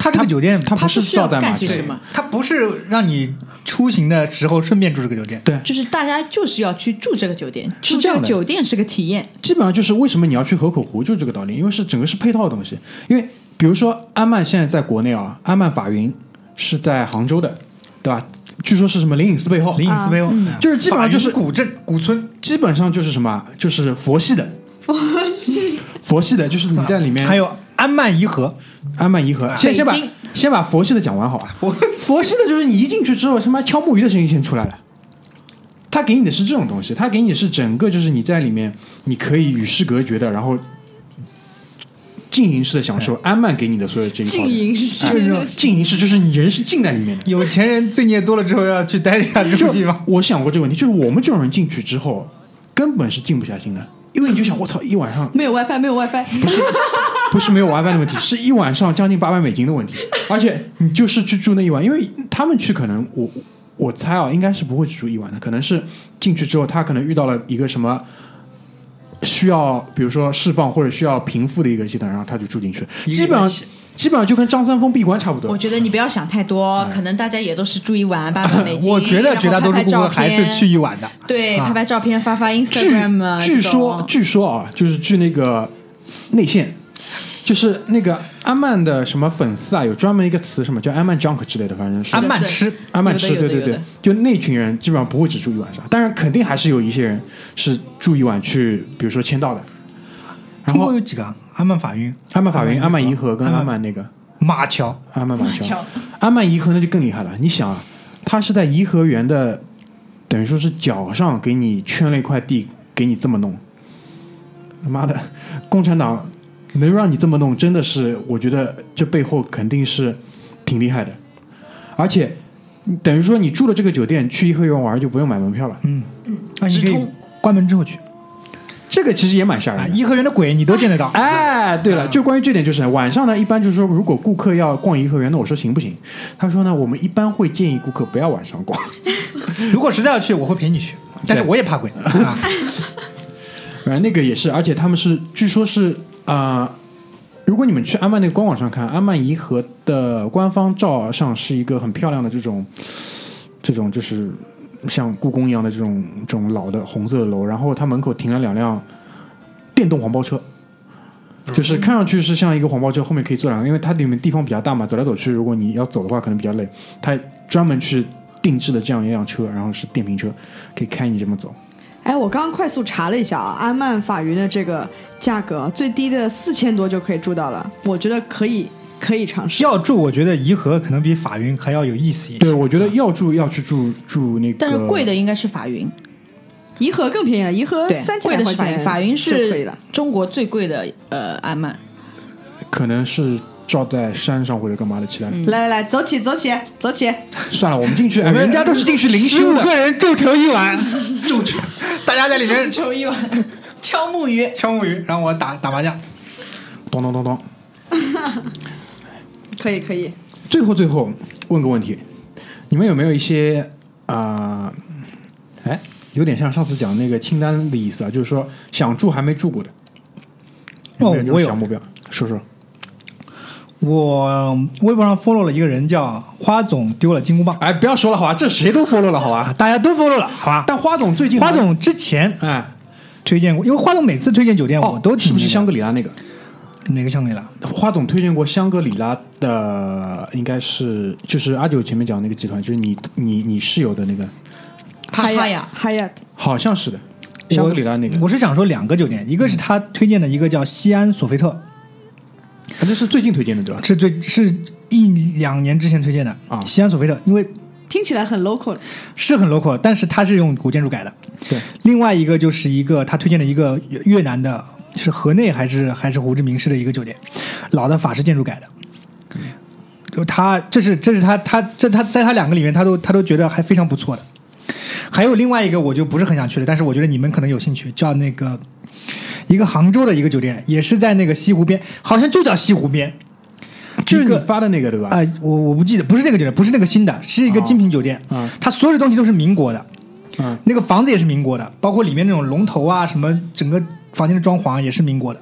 [SPEAKER 3] 他他这个酒店
[SPEAKER 1] 它不是
[SPEAKER 4] 需要干些什么？
[SPEAKER 3] 他不是让你出行的时候顺便住这个酒店，
[SPEAKER 1] 对，
[SPEAKER 4] 就是大家就是要去住这个酒店，住这个
[SPEAKER 1] 是这样的
[SPEAKER 4] 酒店是个体验。
[SPEAKER 1] 基本上就是为什么你要去河口湖，就是这个道理，因为是整个是配套的东西。因为比如说安曼现在在国内啊，安曼法云是在杭州的，对吧？据说是什么灵隐寺背后，
[SPEAKER 3] 灵隐寺背后，
[SPEAKER 1] 就是基本上就是
[SPEAKER 3] 古镇古村，
[SPEAKER 1] 基本上就是什么，就是佛系的，佛系，佛系的，就是你在里面
[SPEAKER 3] 还有安曼颐和，
[SPEAKER 1] 安曼颐和，先先把先把佛系的讲完好吧？佛 佛系的就是你一进去之后，他妈敲木鱼的声音先出来了。他给你的是这种东西，他给你是整个就是你在里面，你可以与世隔绝的，然后静营式的享受安曼给你的所有这一套。
[SPEAKER 2] 静营式
[SPEAKER 1] 哎就是静营式，就是你人是静 在里面的。
[SPEAKER 3] 有钱人罪孽多了之后要去待一下这
[SPEAKER 1] 就
[SPEAKER 3] 种地方，
[SPEAKER 1] 我想过这个问题，就是我们这种人进去之后，根本是静不下心的，因为你就想，我操，一晚上
[SPEAKER 2] 没有 WiFi，没有 WiFi，
[SPEAKER 1] 不是 不是没有 WiFi 的问题，是一晚上将近八百美金的问题，而且你就是去住那一晚，因为他们去可能我我猜啊，应该是不会只住一晚的，可能是进去之后他可能遇到了一个什么。需要，比如说释放或者需要平复的一个阶段，然后他就住进去。了，基本上基本上就跟张三丰闭关差不多
[SPEAKER 4] 我。觉得你不要想太多，可能大家也都是住一晚八百美金。
[SPEAKER 3] 我觉得绝大多数顾客还是去一晚的。
[SPEAKER 4] 对
[SPEAKER 3] 啊
[SPEAKER 4] 拍拍照片发发
[SPEAKER 1] 据
[SPEAKER 4] Instagram 啊。
[SPEAKER 1] 据说据说啊，就是据那个内线，就是那个安曼的什么粉丝啊，有专门一个词，什么叫安曼 junk 之类的，反正是
[SPEAKER 3] 安曼吃，
[SPEAKER 1] 安曼吃，对对对就那群人基本上不会只住一晚上，当然肯定还是有一些人是住一晚去，比如说签到的。然
[SPEAKER 3] 中国
[SPEAKER 1] 后
[SPEAKER 3] 有几个？啊安曼法院、
[SPEAKER 1] 安曼法院、安曼颐和跟
[SPEAKER 3] 安曼
[SPEAKER 1] 那个。
[SPEAKER 3] 马桥，
[SPEAKER 1] 安曼马桥
[SPEAKER 4] 桥，
[SPEAKER 1] 安曼颐和那就更厉害了。你想啊，他是在颐和园的，等于说是脚上给你圈了一块地，给你这么弄。他妈的，共产党能让你这么弄，真的是，我觉得这背后肯定是挺厉害的。而且等于说你住了这个酒店，去颐和园玩就不用买门票了。
[SPEAKER 3] 嗯，啊，你可以关门之后去
[SPEAKER 1] 这个其实也蛮吓
[SPEAKER 3] 啊，
[SPEAKER 1] 人的。
[SPEAKER 3] 颐和园的鬼你都见得到。
[SPEAKER 1] 哎，对了，就关于这点，就是晚上呢，一般就是说，如果顾客要逛颐和园，那我说行不行？他说呢，我们一般会建议顾客不要晚上逛。
[SPEAKER 3] 如果实在要去，我会陪你去，但是我也怕鬼啊。
[SPEAKER 1] 反正那个也是，而且他们是据说是啊、呃如果你们去安曼那个官网上看，安曼颐和的官方照上是一个很漂亮的这种这种就是像故宫一样的这种这种老的红色的楼，然后它门口停了两辆电动黄包车。就是看上去是像一个黄包车，后面可以坐两个，因为它里面地方比较大嘛，走来走去，如果你要走的话，可能比较累。它专门去定制的这样一辆车，然后是电瓶车，可以开你这么走。
[SPEAKER 2] 哎，我刚刚快速查了一下啊，安曼法云的这个价格最低的四千多就可以住到了，我觉得可以可以尝试。
[SPEAKER 3] 要住，我觉得颐和可能比法云还要有意思一些。
[SPEAKER 1] 对，我觉得要住要去住住那个，
[SPEAKER 4] 但是贵的应该是法云，
[SPEAKER 2] 颐和更便宜了，颐和三，千块钱
[SPEAKER 4] 法云
[SPEAKER 2] 就可以
[SPEAKER 4] 是
[SPEAKER 2] 了。
[SPEAKER 4] 中国最贵的呃安曼。
[SPEAKER 1] 可能是照在山上或者干嘛的起来。
[SPEAKER 2] 来来来，走起走起走起！
[SPEAKER 1] 算了，我们进去，哎人家都是进去灵
[SPEAKER 3] 十
[SPEAKER 1] 修的。
[SPEAKER 3] 五个人众筹一碗，众筹，大家在里面
[SPEAKER 4] 众筹一碗 敲木鱼，
[SPEAKER 3] 敲木鱼，然后我打打麻将。
[SPEAKER 1] 咚咚咚咚。
[SPEAKER 2] 可以可以，
[SPEAKER 1] 最后最后问个问题，你们有没有一些啊？哎、有点像上次讲那个清单的意思啊，就是说想住还没住过的。
[SPEAKER 3] 哦我有
[SPEAKER 1] 小目标，说说。
[SPEAKER 3] 我微博上 follow 了一个人叫花总丢了金箍棒
[SPEAKER 1] 哎，不要说了好吧，这谁都 follow 了好
[SPEAKER 3] 啊，
[SPEAKER 1] 吧？
[SPEAKER 3] 大家都 follow 了，好吧？
[SPEAKER 1] 但花总最近
[SPEAKER 3] 花总之前
[SPEAKER 1] 哎，
[SPEAKER 3] 推荐过，因为花总每次推荐酒店我
[SPEAKER 1] 哦，
[SPEAKER 3] 都挺
[SPEAKER 1] 是不是香
[SPEAKER 3] 格
[SPEAKER 1] 格里拉那个？
[SPEAKER 3] 哪个香格里拉？
[SPEAKER 1] 花总推荐过香格里拉的，应该是就是阿九前面讲那个集团，就是你你你室友的那个，
[SPEAKER 4] 哈
[SPEAKER 2] 亚
[SPEAKER 4] 呀，
[SPEAKER 2] 哈亚，
[SPEAKER 1] 好像是的，香格里拉。那个，
[SPEAKER 3] 我是想说两个酒店，一个是他推荐的一个叫西安索菲特，
[SPEAKER 1] 反正是最近推荐的对吧？
[SPEAKER 3] 是最是一两年之前推荐的
[SPEAKER 1] 啊。
[SPEAKER 3] 西安索菲特，因为
[SPEAKER 2] 听起来很 local
[SPEAKER 3] 是很 local，但是它是用古建筑改的。
[SPEAKER 1] 对，
[SPEAKER 3] 另外一个就是一个他推荐的一个越越南的，是河内还是还是胡志明市的一个酒店，老的法式建筑改的。就他这是这是他他这他在他两个里面他都他都觉得还非常不错的。还有另外一个我就不是很想去的，但是我觉得你们可能有兴趣，叫那个一个杭州的一个酒店，也是在那个西湖边，好像就叫西湖边。
[SPEAKER 1] 就是你发的那个对吧？
[SPEAKER 3] 啊、我我不记得，不是这个酒店，不是那个新的，是一个精品酒店。
[SPEAKER 1] 嗯
[SPEAKER 3] 它所有的东西都是民国的，
[SPEAKER 1] 嗯，
[SPEAKER 3] 那个房子也是民国的，包括里面那种龙头啊，什么整个房间的装潢也是民国的。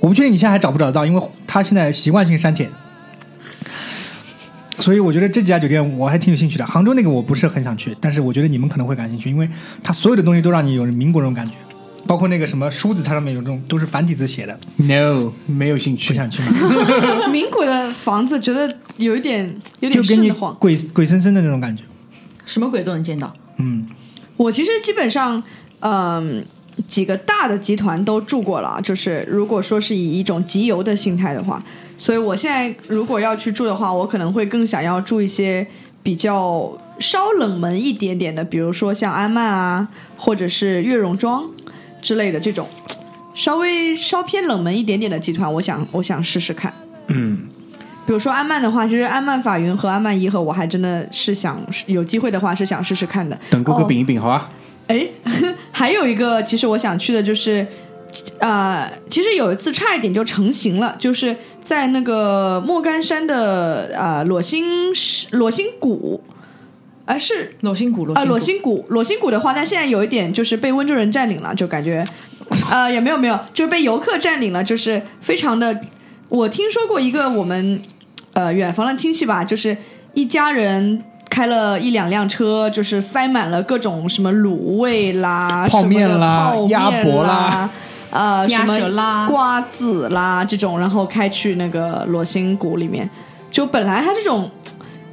[SPEAKER 3] 我不确定你现在还找不找得到，因为他现在习惯性删帖。所以我觉得这几家酒店我还挺有兴趣的。杭州那个我不是很想去，但是我觉得你们可能会感兴趣，因为它所有的东西都让你有民国那种感觉，包括那个什么梳子，它上面有这种都是繁体字写的
[SPEAKER 1] ，No，没有兴趣
[SPEAKER 3] 不。想去买，
[SPEAKER 2] 民国的房子，觉得有一点有点
[SPEAKER 3] 就给你
[SPEAKER 2] 瘆得慌。
[SPEAKER 3] 鬼鬼森森的那种感觉。
[SPEAKER 4] 什么鬼都能见到。
[SPEAKER 3] 嗯，
[SPEAKER 2] 我其实基本上，嗯、几个大的集团都住过了啊，就是如果说是以一种集邮的心态的话，所以我现在如果要去住的话，我可能会更想要住一些比较稍冷门一点点的，比如说像安曼啊，或者是悦榕庄之类的这种稍微稍偏冷门一点点的集团，我想我想试试看。
[SPEAKER 1] 嗯，
[SPEAKER 2] 比如说安曼的话，其实安曼法云和安曼颐和，我还真的是想有机会的话是想试试看的。
[SPEAKER 1] 等哥哥
[SPEAKER 2] 哦
[SPEAKER 1] 饼一饼，好吧？
[SPEAKER 2] 哎，还有一个，其实我想去的就是，呃，其实有一次差一点就成型了，就是在那个莫干山的呃裸心裸心谷，啊、是
[SPEAKER 4] 裸心谷，裸
[SPEAKER 2] 啊，裸心谷，裸心谷的话，但现在有一点就是被温州人占领了，就感觉，呃，也没有没有，就是被游客占领了，就是非常的。我听说过一个我们呃远房的亲戚吧，就是一家人开了一两辆车，就是塞满了各种什么卤味啦、
[SPEAKER 1] 泡面啦鸭脖啦
[SPEAKER 2] 啦。呃，
[SPEAKER 4] 鸭
[SPEAKER 2] 什么
[SPEAKER 4] 舌啦
[SPEAKER 2] 瓜子啦这种，然后开去那个裸心谷里面，就本来它这种，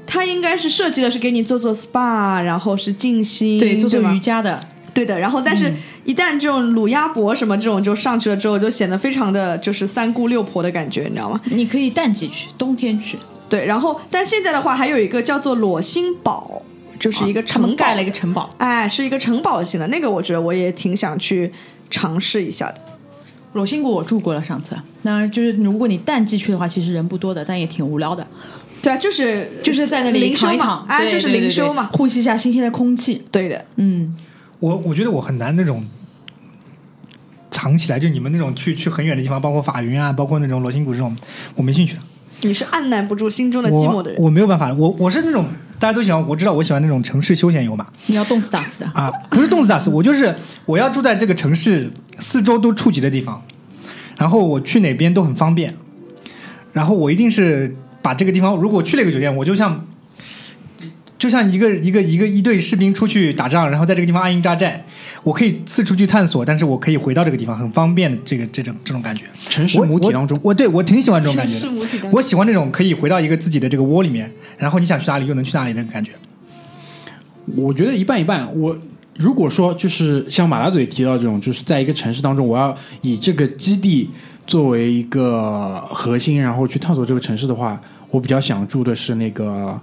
[SPEAKER 2] 它应该是设计的是给你做做 SPA，然后是静心，
[SPEAKER 4] 对做做瑜伽的，
[SPEAKER 2] 对的，然后但
[SPEAKER 1] 嗯
[SPEAKER 2] 是一旦这种卤鸭脖什么这种就上去了之后，就显得非常的就是三姑六婆的感觉，你知道吗？
[SPEAKER 4] 你可以淡季去，冬天去。
[SPEAKER 2] 对，然后但现在的话还有一个叫做裸心堡，就是一个城堡，
[SPEAKER 4] 盖了一个城堡，
[SPEAKER 2] 哎，是一个城堡型的那个，我觉得我也挺想去尝试一下的。
[SPEAKER 4] 裸心谷我住过了，上次。那就是如果你淡季去的话，其实人不多的，但也挺无聊的，
[SPEAKER 2] 对啊，就是
[SPEAKER 4] 就是在那里
[SPEAKER 2] 灵修
[SPEAKER 4] 躺一躺，，
[SPEAKER 2] 嘛哎，就是灵修嘛，
[SPEAKER 4] 呼吸一下新鲜的空气。
[SPEAKER 2] 对的。
[SPEAKER 4] 嗯，
[SPEAKER 3] 我我觉得我很难那种藏起来，就你们那种去去很远的地方，包括法云啊，包括那种罗心谷这种，我没兴趣的。
[SPEAKER 2] 你是按捺不住心中的寂寞的人。
[SPEAKER 3] 我没有办法，我我是那种大家都喜欢，我知道我喜欢那种城市休闲游嘛。
[SPEAKER 4] 你要动次打次的。
[SPEAKER 3] 啊，不是动次打次，我就是我要住在这个城市四周都触及的地方，然后我去哪边都很方便，然后我一定是把这个地方，如果去了一个酒店，我就像就像一个一个一个一队士兵出去打仗，然后在这个地方安营扎寨，我可以四处去探索，但是我可以回到这个地方，很方便的这个这种这种感觉。
[SPEAKER 1] 城市母体当中
[SPEAKER 3] 我，我对我挺喜欢这种感觉。我喜欢这种可以回到一个自己的这个窝里面，然后你想去哪里又能去哪里的感觉。
[SPEAKER 1] 我觉得一半一半。我如果说就是像马大嘴提到这种，就是在一个城市当中，我要以这个基地作为一个核心，然后去探索这个城市的话，我比较想住的是那个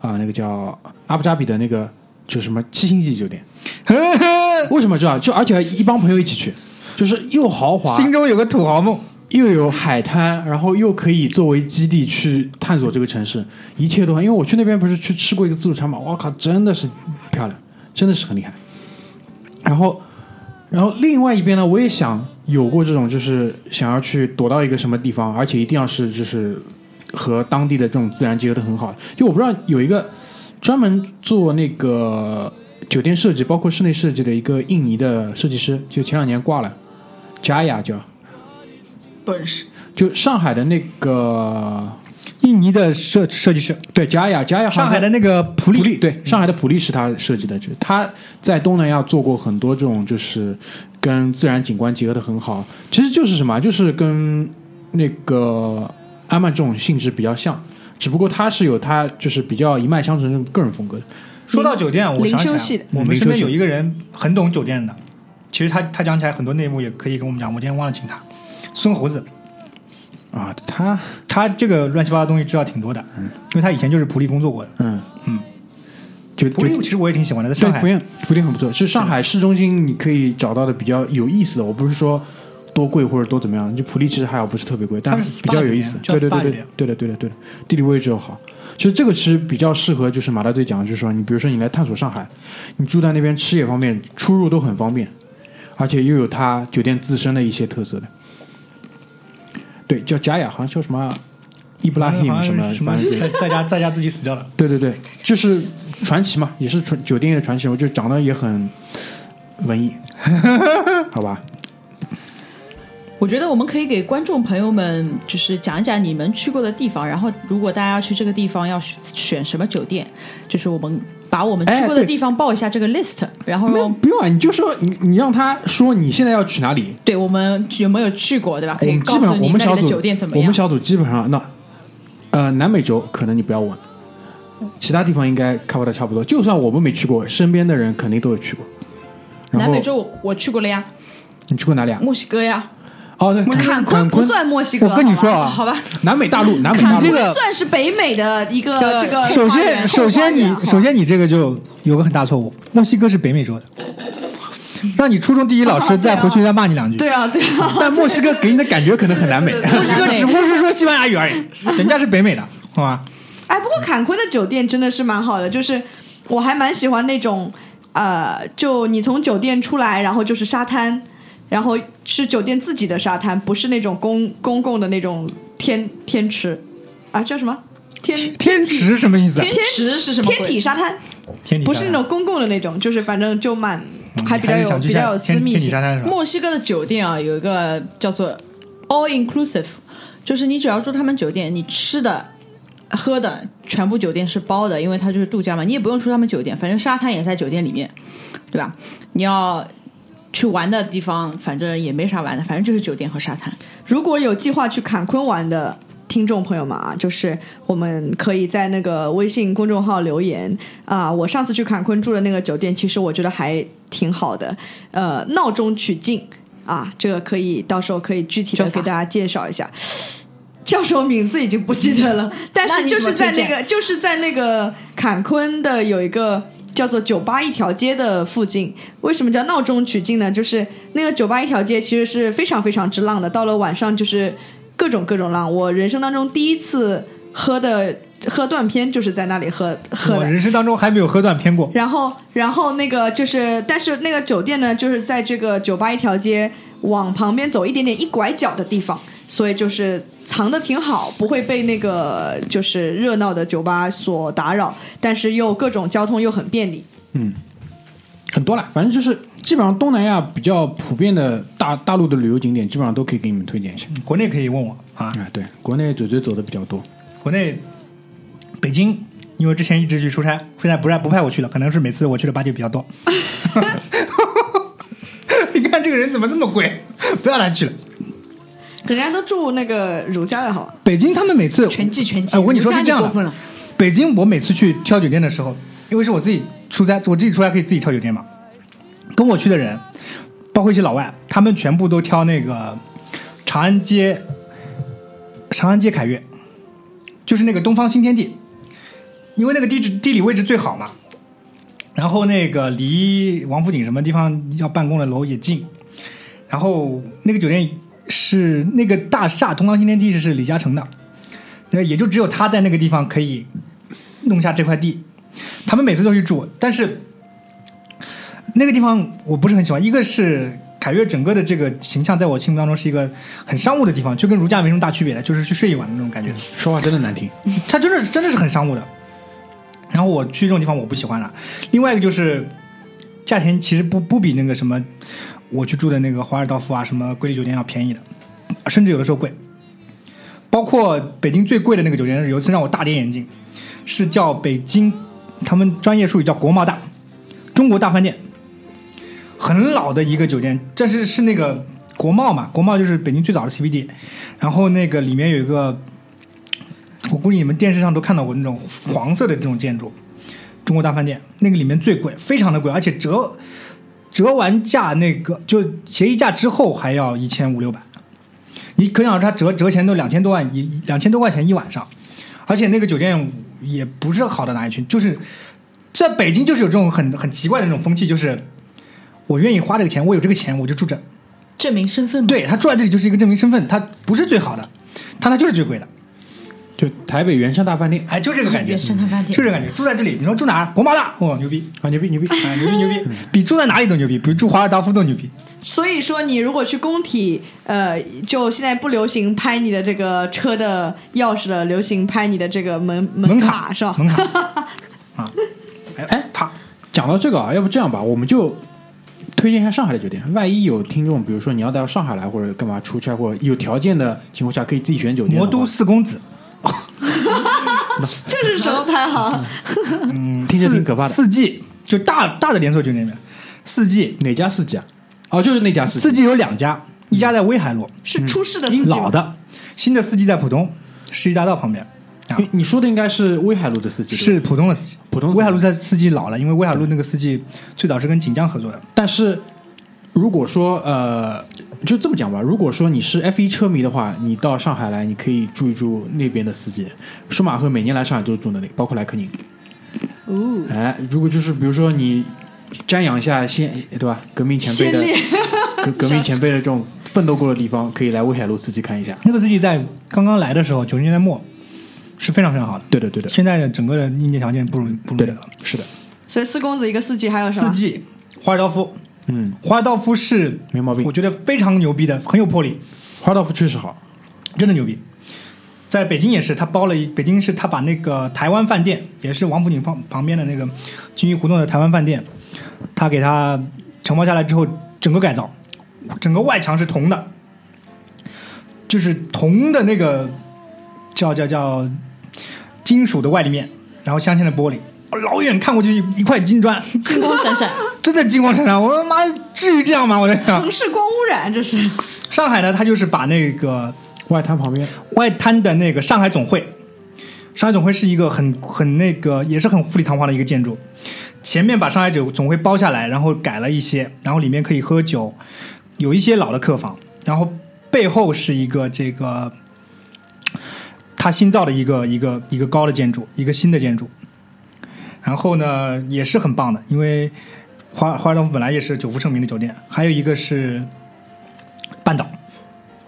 [SPEAKER 1] 啊、那个叫阿布扎比的那个，就什么七星级酒店。为什么知道？就而且一帮朋友一起去，就是又豪华，
[SPEAKER 3] 心中有个土豪梦，
[SPEAKER 1] 又有海滩，然后又可以作为基地去探索这个城市，一切都很。因为我去那边不是去吃过一个自助餐嘛，我靠，真的是漂亮，真的是很厉害。然后，然后另外一边呢，我也想有过这种，就是想要去躲到一个什么地方，而且一定要是就是和当地的这种自然结合的很好。就我不知道有一个专门做那个酒店设计，包括室内设计的一个印尼的设计师，就前两年挂了，加雅叫。
[SPEAKER 4] 不认识。
[SPEAKER 1] 就上海的那个
[SPEAKER 3] 印尼的设设计师，
[SPEAKER 1] 对加雅，加雅
[SPEAKER 3] 上海的那个普利，
[SPEAKER 1] 普利，对，上海的普利是他设计的，就是他在东南亚做过很多这种，就是跟自然景观结合的很好。其实就是什么，就是跟那个阿曼这种性质比较像，只不过他是有他就是比较一脉相承的个人风格的。
[SPEAKER 3] 说到酒店，我想起我们身边有一个人很懂酒店的，其实他他讲起来很多内幕也可以跟我们讲，我今天忘了请他，孙猴子，
[SPEAKER 1] 啊，他？
[SPEAKER 3] 他这个乱七八糟东西知道挺多的，嗯。因为他以前就是普利工作过的。
[SPEAKER 1] 嗯。
[SPEAKER 3] 嗯，
[SPEAKER 1] 就就
[SPEAKER 3] 普利其实我也挺喜欢的，在上，海，
[SPEAKER 1] 普利普利很不错，是上海市中心你可以找到的比较有意思的。我不是说多贵或者多怎么样，就普利其实还好，不是特别贵，但
[SPEAKER 3] 是
[SPEAKER 1] 比较有意思对对对对对的对的对的，地理位置又好。其实这个其实比较适合，就是马大队讲的，就是说你比如说你来探索上海，你住在那边吃也方便，出入都很方便，而且又有它酒店自身的一些特色的。对，叫佳雅，好像叫什么伊布拉
[SPEAKER 3] 好
[SPEAKER 1] him
[SPEAKER 3] 像
[SPEAKER 1] 什么，
[SPEAKER 3] 什么
[SPEAKER 1] 对
[SPEAKER 3] 在在家在家自己死掉了。
[SPEAKER 1] 对对对，就是传奇嘛，也是传酒店业的传奇，我就长得也很文艺，好吧？
[SPEAKER 4] 我觉得我们可以给观众朋友们就是讲一讲你们去过的地方，然后如果大家要去这个地方要选选什么酒店，就是我们把我们去过的地方报一下这个 list，、然后
[SPEAKER 1] 不用啊，你就说你你让他说你现在要去哪里，
[SPEAKER 4] 对我们有没有去过，对吧？可以
[SPEAKER 1] 我们基本上
[SPEAKER 4] 告诉你
[SPEAKER 1] 我们小组
[SPEAKER 4] 那里的酒店怎么样。
[SPEAKER 1] 我们小组基本上那呃南美洲可能你不要问，其他地方应该 cover 的差不多。就算我们没去过，身边的人肯定都有去过。
[SPEAKER 4] 南美洲我我去过了呀，
[SPEAKER 1] 你去过哪里啊？
[SPEAKER 4] 墨西哥呀，
[SPEAKER 1] 哦，对，
[SPEAKER 2] 坎昆不算墨西哥，
[SPEAKER 3] 我跟你说
[SPEAKER 2] 好吧，
[SPEAKER 3] 啊，
[SPEAKER 4] 好吧，
[SPEAKER 1] 南美大陆，南美大陆
[SPEAKER 3] 这个
[SPEAKER 2] 算是北美的一个
[SPEAKER 4] 呃
[SPEAKER 2] 这个
[SPEAKER 3] 首先首先你首先你这个就有个很大错误，墨西哥是北美洲的，让你初中地理老师再回去再骂你两句。
[SPEAKER 2] 对啊对啊，
[SPEAKER 1] 但墨西哥给你的感觉可能很南美。
[SPEAKER 3] 墨西哥只不过是说西班牙语而已，人家是北美的，好吧？
[SPEAKER 2] 哎，不过坎昆的酒店真的是蛮好的，就是我还蛮喜欢那种，呃，就你从酒店出来，然后就是沙滩，然后是酒店自己的沙滩，不是那种公公共的那种天天池啊，叫什么天
[SPEAKER 3] 天池什么意思啊？
[SPEAKER 4] 天池是什么？
[SPEAKER 2] 天体沙滩，
[SPEAKER 3] 天体
[SPEAKER 2] 不是那种公共的那种，就是反正就蛮还比较有比较有私密性。
[SPEAKER 4] 墨西哥的酒店啊，有一个叫做 all inclusive，就是你只要住他们酒店，你吃的、喝的全部酒店是包的，因为它就是度假嘛，你也不用出他们酒店，反正沙滩也在酒店里面，对吧？你要去玩的地方，反正也没啥玩的，反正就是酒店和沙滩。
[SPEAKER 2] 如果有计划去坎昆玩的听众朋友们啊，就是我们可以在那个微信公众号留言啊、我上次去坎昆住的那个酒店，其实我觉得还挺好的，呃，闹中取静啊，这个可以到时候可以具体的给大家介绍一下。叫什么名字已经不记得了，但是就是在那个就是在那个坎昆的有一个叫做酒吧一条街的附近。为什么叫闹中取静呢？就是那个酒吧一条街其实是非常非常之浪的，到了晚上就是各种各种浪。我人生当中第一次喝的喝断片就是在那里喝喝的。
[SPEAKER 3] 我人生当中还没有喝断片过。
[SPEAKER 2] 然后，然后那个就是，但是那个酒店呢，就是在这个酒吧一条街往旁边走一点点一拐角的地方，所以就是藏的挺好，不会被那个就是热闹的酒吧所打扰，但是又各种交通又很便利。
[SPEAKER 1] 嗯很多了，反正就是基本上东南亚比较普遍的大大陆的旅游景点，基本上都可以给你们推荐一下。
[SPEAKER 3] 国内可以问我啊，
[SPEAKER 1] 啊，对，国内嘴嘴走的比较多。
[SPEAKER 3] 国内北京，因为之前一直去出差，现在不让不派我去了，可能是每次我去的八戒比较多。你看这个人怎么那么贵？不要来去了。
[SPEAKER 2] 人家都住那个如家的好吧？
[SPEAKER 3] 北京他们每次
[SPEAKER 4] 全季全季
[SPEAKER 3] 哎，我跟你说是这样的北京我每次去挑酒店的时候，因为是我自己出差，我自己出差可以自己挑酒店嘛。跟我去的人，包括一些老外，他们全部都挑那个长安街，长安街凯悦，就是那个东方新天地，因为那个地址地理位置最好嘛。然后那个离王府井什么地方要办公的楼也近，然后那个酒店是那个大厦东方新天地是李嘉诚的，那也就只有他在那个地方可以弄下这块地，他们每次都去住，但是那个地方我不是很喜欢，一个是凯悦整个的这个形象在我心目当中是一个很商务的地方，就跟如家没什么大区别的，就是去睡一晚的那种感觉。
[SPEAKER 1] 说话真的难听。
[SPEAKER 3] 他真的真的是很商务的。然后我去这种地方我不喜欢了。另外一个就是价钱其实不不比那个什么我去住的那个华尔道夫啊什么瑰丽酒店要便宜的，甚至有的时候贵。包括北京最贵的那个酒店，有一次让我大跌眼镜，是叫北京，他们专业术语叫国贸大，中国大饭店，很老的一个酒店，这是是那个国贸嘛，国贸就是北京最早的 CBD，然后那个里面有一个我估计你们电视上都看到过那种黄色的这种建筑，中国大饭店那个里面最贵，非常的贵，而且折折完价那个就协议价之后还要一千五六百，你可想而知，它折折钱都两千多万一两千多块钱一晚上，而且那个酒店也不是好到哪里去，就是在北京就是有这种很很奇怪的那种风气，就是我愿意花这个钱，我有这个钱我就住这，
[SPEAKER 4] 证明身份。
[SPEAKER 3] 对他住在这里就是一个证明身份，他不是最好的，但他就是最贵的。
[SPEAKER 1] 就台北原生大饭店
[SPEAKER 3] 哎，就这个感觉，
[SPEAKER 4] 原生大饭店
[SPEAKER 3] 就这个感觉。住在这里，你说住哪儿？国贸大，哇，牛逼！
[SPEAKER 1] 啊，牛逼牛逼！
[SPEAKER 3] 啊，牛逼牛逼，比住在哪里都牛逼，比住华尔道夫都牛逼。
[SPEAKER 2] 所以说，你如果去工体，呃，就现在不流行拍你的这个车的钥匙了，流行拍你的这个门
[SPEAKER 3] 门
[SPEAKER 2] 卡是吧？
[SPEAKER 3] 门卡 啊，哎
[SPEAKER 1] 哎
[SPEAKER 3] 啪，
[SPEAKER 1] 讲到这个啊，要不这样吧，我们就推荐一下上海的酒店。万一有听众，比如说你要到上海来或者干嘛出差，或者有条件的情况下，可以自己选酒店。
[SPEAKER 3] 魔都四公子，
[SPEAKER 2] 这是什么排行？
[SPEAKER 3] 嗯，
[SPEAKER 1] 听着挺可怕的。
[SPEAKER 3] 四季就大大的连锁酒店里面，四季。
[SPEAKER 1] 哪家四季啊？哦，就是那家四
[SPEAKER 3] 四季有两家，一家在威海路，
[SPEAKER 2] 是出事的
[SPEAKER 3] 老的，新的四季在浦东世纪大道旁边。啊。
[SPEAKER 1] 你你说的应该是威海路的四季，
[SPEAKER 3] 是浦东的四季，
[SPEAKER 1] 浦东四季。
[SPEAKER 3] 威海路在四季老了，因为威海路那个四季最早是跟锦江合作的。
[SPEAKER 1] 但是如果说呃，就这么讲吧，如果说你是 F 一车迷的话，你到上海来，你可以住一住那边的四季。舒马赫每年来上海都是住那里，包括莱克宁。
[SPEAKER 2] 哦，
[SPEAKER 1] 哎，如果就是比如说你瞻仰一下先对吧，革命前辈的 革革命前辈的这种奋斗过的地方，可以来威海路四季看一下。
[SPEAKER 3] 那个四季在刚刚来的时候，九十年代末是非常非常好的。
[SPEAKER 1] 对的，对的，
[SPEAKER 3] 现在的整个的硬件条件不如不如
[SPEAKER 1] 对的
[SPEAKER 3] 这个了。，
[SPEAKER 1] 是的，
[SPEAKER 2] 所以四公子一个四季还有什么？
[SPEAKER 3] 四季，华尔道夫，
[SPEAKER 1] 嗯，
[SPEAKER 3] 华尔道夫是
[SPEAKER 1] 没毛病。
[SPEAKER 3] 我觉得非常牛逼的，很有魄力，
[SPEAKER 1] 华道夫确实好。
[SPEAKER 3] 真的牛逼。在北京也是，他包了一北京是他把那个台湾饭店，也是王府井旁旁边的那个金鱼胡同的台湾饭店，他给他承包下来之后，整个改造，整个外墙是铜的，就是铜的那个叫叫叫金属的外立面，然后镶嵌的玻璃，老远看过去一一块金砖，
[SPEAKER 4] 金光闪闪，
[SPEAKER 3] 真的金光闪闪。我他妈至于这样吗？我在想。
[SPEAKER 2] 城，市光污染，这是。
[SPEAKER 3] 上海呢，它就是把那个
[SPEAKER 1] 外滩旁边，
[SPEAKER 3] 外滩的那个上海总会，上海总会是一个很很那个也是很富丽堂皇的一个建筑，前面把上海酒总会包下来，然后改了一些，然后里面可以喝酒，有一些老的客房，然后背后是一个这个他新造的一个一个一个高的建筑，一个新的建筑。然后呢也是很棒的，因为华华尔道夫本来也是久负盛名的酒店，还有一个是半岛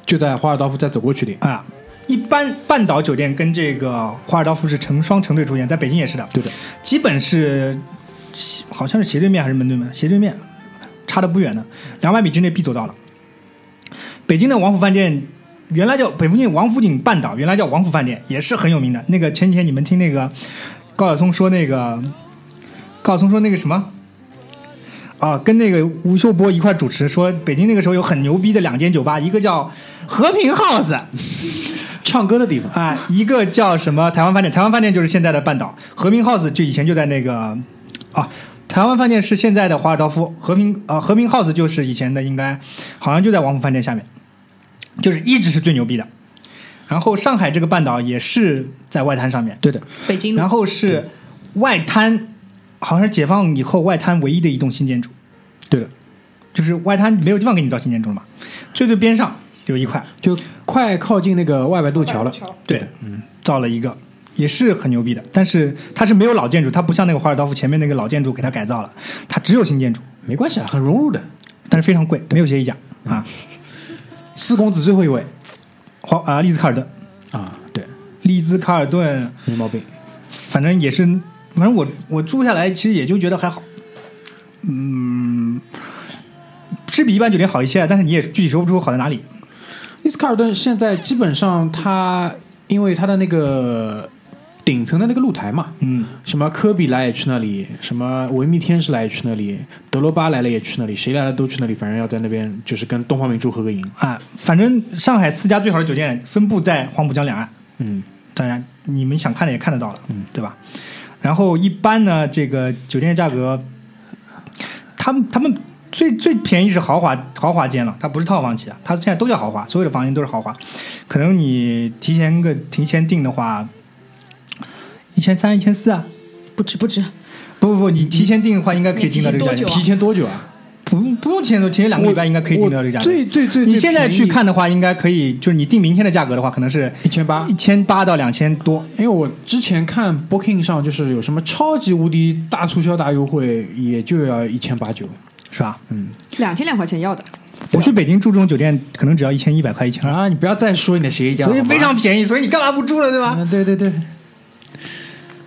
[SPEAKER 1] 就在华尔道夫再走过去的。
[SPEAKER 3] 啊。一般半岛酒店跟这个华尔道夫是成双成对出现，在北京也是的，
[SPEAKER 1] 对的，
[SPEAKER 3] 基本是斜好像是斜对面还是门对门？斜对面，差的不远的，两百米之内必走到了。北京的王府饭店原来叫北附近王府井半岛，原来叫王府饭店，也是很有名的。那个前几天你们听那个高晓松说那个高晓松说那个什么啊，跟那个吴秀波一块主持，说北京那个时候有很牛逼的两间酒吧，一个叫和平 House。
[SPEAKER 1] 唱歌的地方，
[SPEAKER 3] 啊，一个叫什么台湾饭店，台湾饭店就是现在的半岛，和平 House 就以前就在那个啊，台湾饭店是现在的华尔道夫，和平啊和平 House 就是以前的应该好像就在王府饭店下面，就是一直是最牛逼的。然后上海这个半岛也是在外滩上面，
[SPEAKER 1] 对的，
[SPEAKER 4] 北京。
[SPEAKER 3] 然后是外滩，好像是解放以后外滩唯一的一栋新建筑，
[SPEAKER 1] 对的，
[SPEAKER 3] 就是外滩没有地方给你造新建筑了嘛，最最边上有一块，
[SPEAKER 1] 就快靠近那个外白渡桥了。
[SPEAKER 3] 对的，嗯，造了一个，也是很牛逼的，但是它是没有老建筑，它不像那个华尔道夫前面那个老建筑给它改造了，它只有新建筑，
[SPEAKER 1] 没关系啊，很融入的。
[SPEAKER 3] 但是非常贵，没有协议价。啊。
[SPEAKER 1] 四公子最后一位
[SPEAKER 3] 华啊，利兹卡尔顿，
[SPEAKER 1] 啊，对，
[SPEAKER 3] 利兹卡尔顿，
[SPEAKER 1] 没毛病。
[SPEAKER 3] 反正也是，反正我我住下来其实也就觉得还好，嗯，是比一般酒店好一些，但是你也具体说不出好在哪里。
[SPEAKER 1] 利兹卡尔顿现在基本上它因为它的那个顶层的那个露台嘛，
[SPEAKER 3] 嗯，
[SPEAKER 1] 什么科比来也去那里，什么维密天使来也去那里，德罗巴来了也去那里，谁来了都去那里，反正要在那边就是跟东方明珠合个影。
[SPEAKER 3] 啊，反正上海四家最好的酒店分布在黄浦江两岸。
[SPEAKER 1] 嗯，
[SPEAKER 3] 当然你们想看的也看得到了，嗯，对吧？然后一般呢，这个酒店价格，他们他们最最便宜是豪华豪华间了，它不是套房起啊，它现在都叫豪华，所有的房间都是豪华。可能你提前个提前订的话，一千三、一千四啊，
[SPEAKER 4] 不止不止，
[SPEAKER 3] 不不不，你提前订的话应该可以订到这个价钱
[SPEAKER 4] 你提前多久，
[SPEAKER 1] 啊？
[SPEAKER 3] 不不用提前多，提前两个礼拜应该可以订到这个价
[SPEAKER 1] 我
[SPEAKER 3] 钱。
[SPEAKER 1] 最最最，
[SPEAKER 3] 你现在去看的话，应该可以，就是你订明天的价格的话，可能是
[SPEAKER 1] 一千八
[SPEAKER 3] 一，千八到两千多。
[SPEAKER 1] 因为我之前看 Booking 上就是有什么超级无敌大促销大优惠，也就要一千八九。
[SPEAKER 3] 是吧？
[SPEAKER 1] 嗯
[SPEAKER 2] 两千两块钱要的，
[SPEAKER 3] 我去北京住这种酒店，可能只要一千一百块、一千二，
[SPEAKER 1] 啊，你不要再说你的协议价了，
[SPEAKER 3] 所以非常便宜。所以你干嘛不住了，对吧？
[SPEAKER 1] 啊，对对对，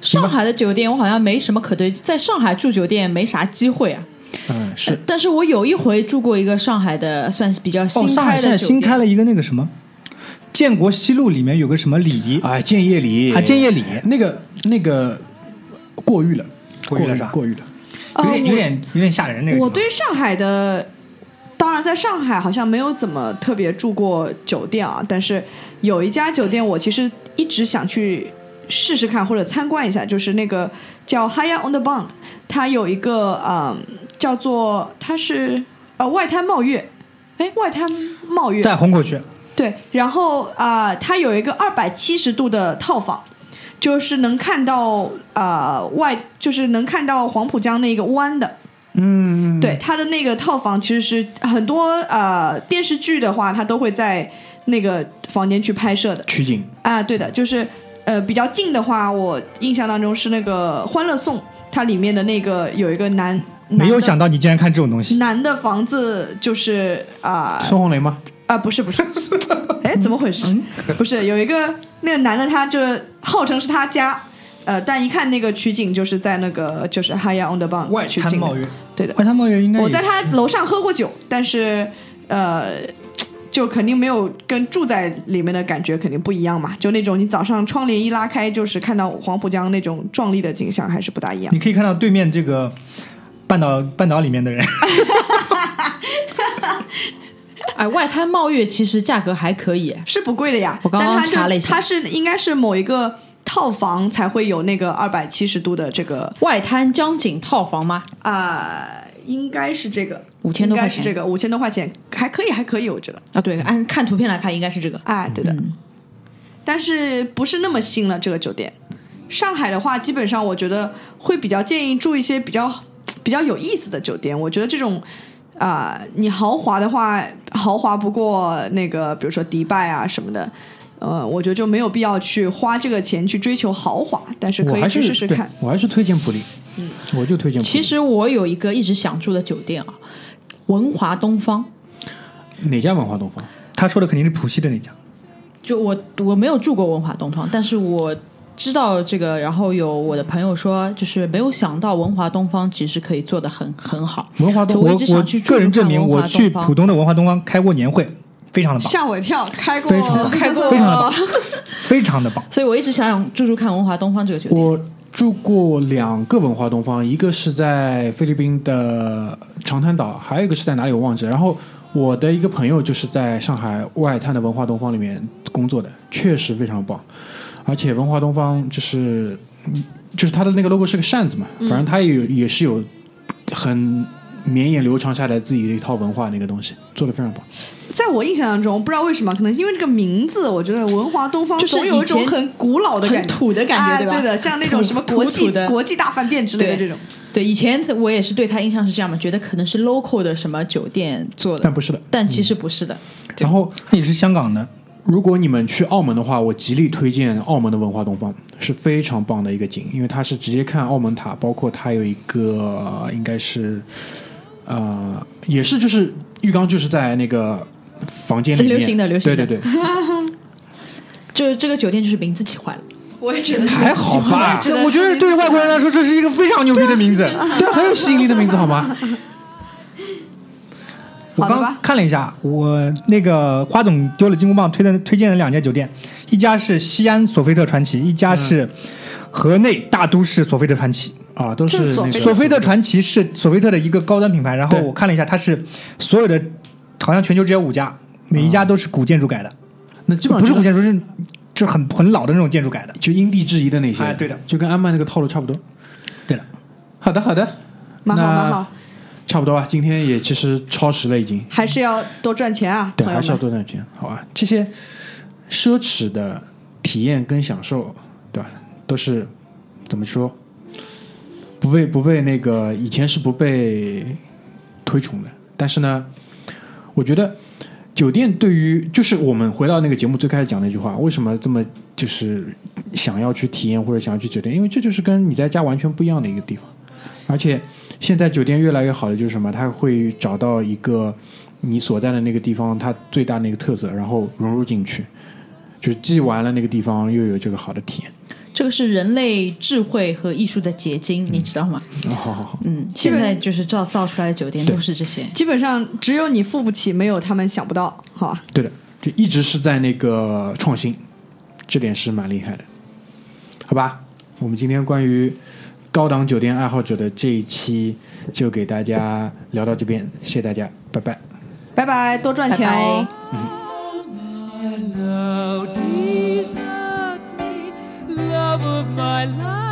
[SPEAKER 4] 上海的酒店我好像没什么可对，在上海住酒店没啥机会啊。
[SPEAKER 1] 嗯，是
[SPEAKER 4] 呃但是我有一回住过一个上海的，算是比较
[SPEAKER 3] 哦，
[SPEAKER 4] 新
[SPEAKER 3] 上海现在
[SPEAKER 4] 开的酒店。
[SPEAKER 3] 新开了一个那个什么，建国西路里面有个什么里，
[SPEAKER 1] 啊，建业里
[SPEAKER 3] 啊建业里
[SPEAKER 1] 那个那个过誉了，
[SPEAKER 3] 过誉了是吧
[SPEAKER 1] 过誉了。
[SPEAKER 3] 有点
[SPEAKER 2] 呃
[SPEAKER 3] 有点有点吓人那个。
[SPEAKER 2] 我对上海的，当然在上海好像没有怎么特别住过酒店啊，但是有一家酒店我其实一直想去试试看或者参观一下，就是那个叫 Higher on the Bund，它有一个呃叫做它是呃外滩茂悦，哎外滩茂悦
[SPEAKER 3] 在虹口区，
[SPEAKER 2] 对，然后啊、呃它有一个二百七十度的套房，就是能看到呃外，就是能看到黄浦江那个湾的。
[SPEAKER 1] 嗯，
[SPEAKER 2] 对，它的那个套房其实是很多呃电视剧的话，它都会在那个房间去拍摄的。
[SPEAKER 1] 取景。
[SPEAKER 2] 啊。对的，就是呃比较近的话，我印象当中是那个《欢乐颂》，它里面的那个有一个男，
[SPEAKER 3] 没有想到你竟然看这种东西。
[SPEAKER 2] 男的房子就是啊、
[SPEAKER 1] 孙红雷吗？
[SPEAKER 2] 啊，不是不是，哎，怎么回事？不是有一个那个男的，他就号称是他家，呃，但一看那个取景就是在那个就是 High on the Bund
[SPEAKER 3] 外
[SPEAKER 2] 取景对的。
[SPEAKER 3] 外滩茂悦应该也
[SPEAKER 2] 我在他楼上喝过酒，但是呃，就肯定没有跟住在里面的感觉肯定不一样嘛。就那种你早上窗帘一拉开，就是看到黄浦江那种壮丽的景象，还是不大一样
[SPEAKER 3] 你。可以看到对面这个半岛半岛里面的人，
[SPEAKER 4] 哎，外滩茂悦其实价格还可以，
[SPEAKER 2] 是不贵的呀，
[SPEAKER 4] 我刚刚
[SPEAKER 2] 但它就
[SPEAKER 4] 查了一下
[SPEAKER 2] 它是应该是某一个套房才会有那个二百七十度的这个
[SPEAKER 4] 外滩江景套房吗？
[SPEAKER 2] 啊、应该是这个
[SPEAKER 4] 5000多块钱
[SPEAKER 2] 这个五千多块钱，还可以，还可以，我觉得。
[SPEAKER 4] 啊，对，按看图片来看应该是这个。
[SPEAKER 2] 哎，对的，
[SPEAKER 4] 嗯
[SPEAKER 2] 但是不是那么新了这个酒店。上海的话，基本上我觉得会比较建议住一些比较比较有意思的酒店。我觉得这种啊、你豪华的话，豪华不过那个，比如说迪拜啊什么的。呃，我觉得就没有必要去花这个钱去追求豪华，但是可以去试试看。
[SPEAKER 1] 我还是推荐普利，嗯，我就推荐。
[SPEAKER 4] 其实我有一个一直想住的酒店啊，文华东方。
[SPEAKER 1] 哪家文华东方？
[SPEAKER 3] 他说的肯定是浦西的那家。
[SPEAKER 4] 就我我没有住过文华东方，但是我知道这个，然后有我的朋友说，就是没有想到文华东方其实可以做的很很好。
[SPEAKER 1] 文华东
[SPEAKER 3] 我
[SPEAKER 4] 我一直
[SPEAKER 3] 我
[SPEAKER 4] 想去
[SPEAKER 3] 个人证明，我去浦东的文华东方开过年会，非常的棒，
[SPEAKER 2] 吓我一跳，开过
[SPEAKER 1] 非常棒
[SPEAKER 2] 开过
[SPEAKER 3] 非常的棒，非常的棒。
[SPEAKER 4] 所以我一直想想住住看文华东方这个酒店。
[SPEAKER 1] 我住过两个文化东方，一个是在菲律宾的长滩岛，还有一个是在哪里我忘记了。然后我的一个朋友就是在上海外滩的文化东方里面工作的，确实非常棒。而且文化东方就是，嗯就是它的那个 logo 是个扇子嘛，反正它也有也是有很绵延流长下来自己的一套文化那个东西，做的非常棒。
[SPEAKER 2] 在我印象当中，不知道为什么，可能是因为这个名字，我觉得文华东方
[SPEAKER 4] 就是
[SPEAKER 2] 总有一种很古老的感觉，
[SPEAKER 4] 很土的感觉
[SPEAKER 2] 哎
[SPEAKER 4] 对吧？
[SPEAKER 2] 对的，像那种什么国际
[SPEAKER 4] 土土的。
[SPEAKER 2] 国际大饭店之类的这种。
[SPEAKER 4] 对，以前我也是对他印象是这样嘛，觉得可能是 local 的什么酒店做的，
[SPEAKER 1] 但不是的，
[SPEAKER 4] 但其实不是的。
[SPEAKER 1] 然后
[SPEAKER 3] 你是香港的，
[SPEAKER 1] 如果你们去澳门的话，我极力推荐澳门的文化东方，是非常棒的一个景，因为它是直接看澳门塔，包括它有一个应该是，呃，也是就是浴缸就是在那个房间里面，
[SPEAKER 4] 流行的流行的。
[SPEAKER 1] 对对对，
[SPEAKER 4] 就是这个酒店就是名字起坏了，
[SPEAKER 2] 我也觉得
[SPEAKER 1] 还好吧，
[SPEAKER 3] 我觉得对外国人来说，这是一个非常牛逼的名字。
[SPEAKER 1] 对，很有吸引力的名字好吗？
[SPEAKER 3] 我刚
[SPEAKER 2] 好的吧。
[SPEAKER 3] 看了一下，我那个花总丢了金箍棒推的推荐了两家酒店，一家是西安索菲特传奇，一家是河内大都市索菲特传奇。
[SPEAKER 1] 啊，都是
[SPEAKER 2] 索菲
[SPEAKER 3] 特传奇是索菲特的一个高端品牌，然后我看了一下，它是所有的好像全球只有五家，每一家都是古建筑改的，
[SPEAKER 1] 那基本上
[SPEAKER 3] 不是古建筑，是就是很很老的那种建筑改的。
[SPEAKER 1] 就因地制宜的那些，
[SPEAKER 3] 哎对的，
[SPEAKER 1] 就跟安曼那个套路差不多。
[SPEAKER 3] 对的，
[SPEAKER 1] 好的，好的，
[SPEAKER 2] 蛮好
[SPEAKER 1] 那
[SPEAKER 2] 蛮好，
[SPEAKER 1] 差不多吧。今天也其实超时了，已经。
[SPEAKER 2] 还是要多赚钱啊，
[SPEAKER 1] 对，还是要。多赚钱，好吧？这些奢侈的体验跟享受，对吧？都是怎么说？不被不被那个以前是不被推崇的，但是呢，我觉得酒店对于就是我们回到那个节目最开始讲那句话，为什么这么就是想要去体验或者想要去酒店？因为这就是跟你在家完全不一样的一个地方，而且现在酒店越来越好的就是什么，它会找到一个你所在的那个地方它最大的一个特色，然后融入进去，就是既玩了那个地方，又有这个好的体验。
[SPEAKER 4] 这个是人类智慧和艺术的结晶，你知道吗？
[SPEAKER 1] 哦，好好好，
[SPEAKER 4] 嗯，现在就是造造出来的酒店都是这些。
[SPEAKER 2] 基本上只有你付不起，没有他们想不到，好吧？
[SPEAKER 1] 对的，就一直是在那个创新，这点是蛮厉害的，好吧？我们今天关于高档酒店爱好者的这一期就给大家聊到这边，谢谢大家，拜拜。
[SPEAKER 2] 拜拜，多赚钱哦。
[SPEAKER 4] 拜拜
[SPEAKER 5] Now
[SPEAKER 4] my life,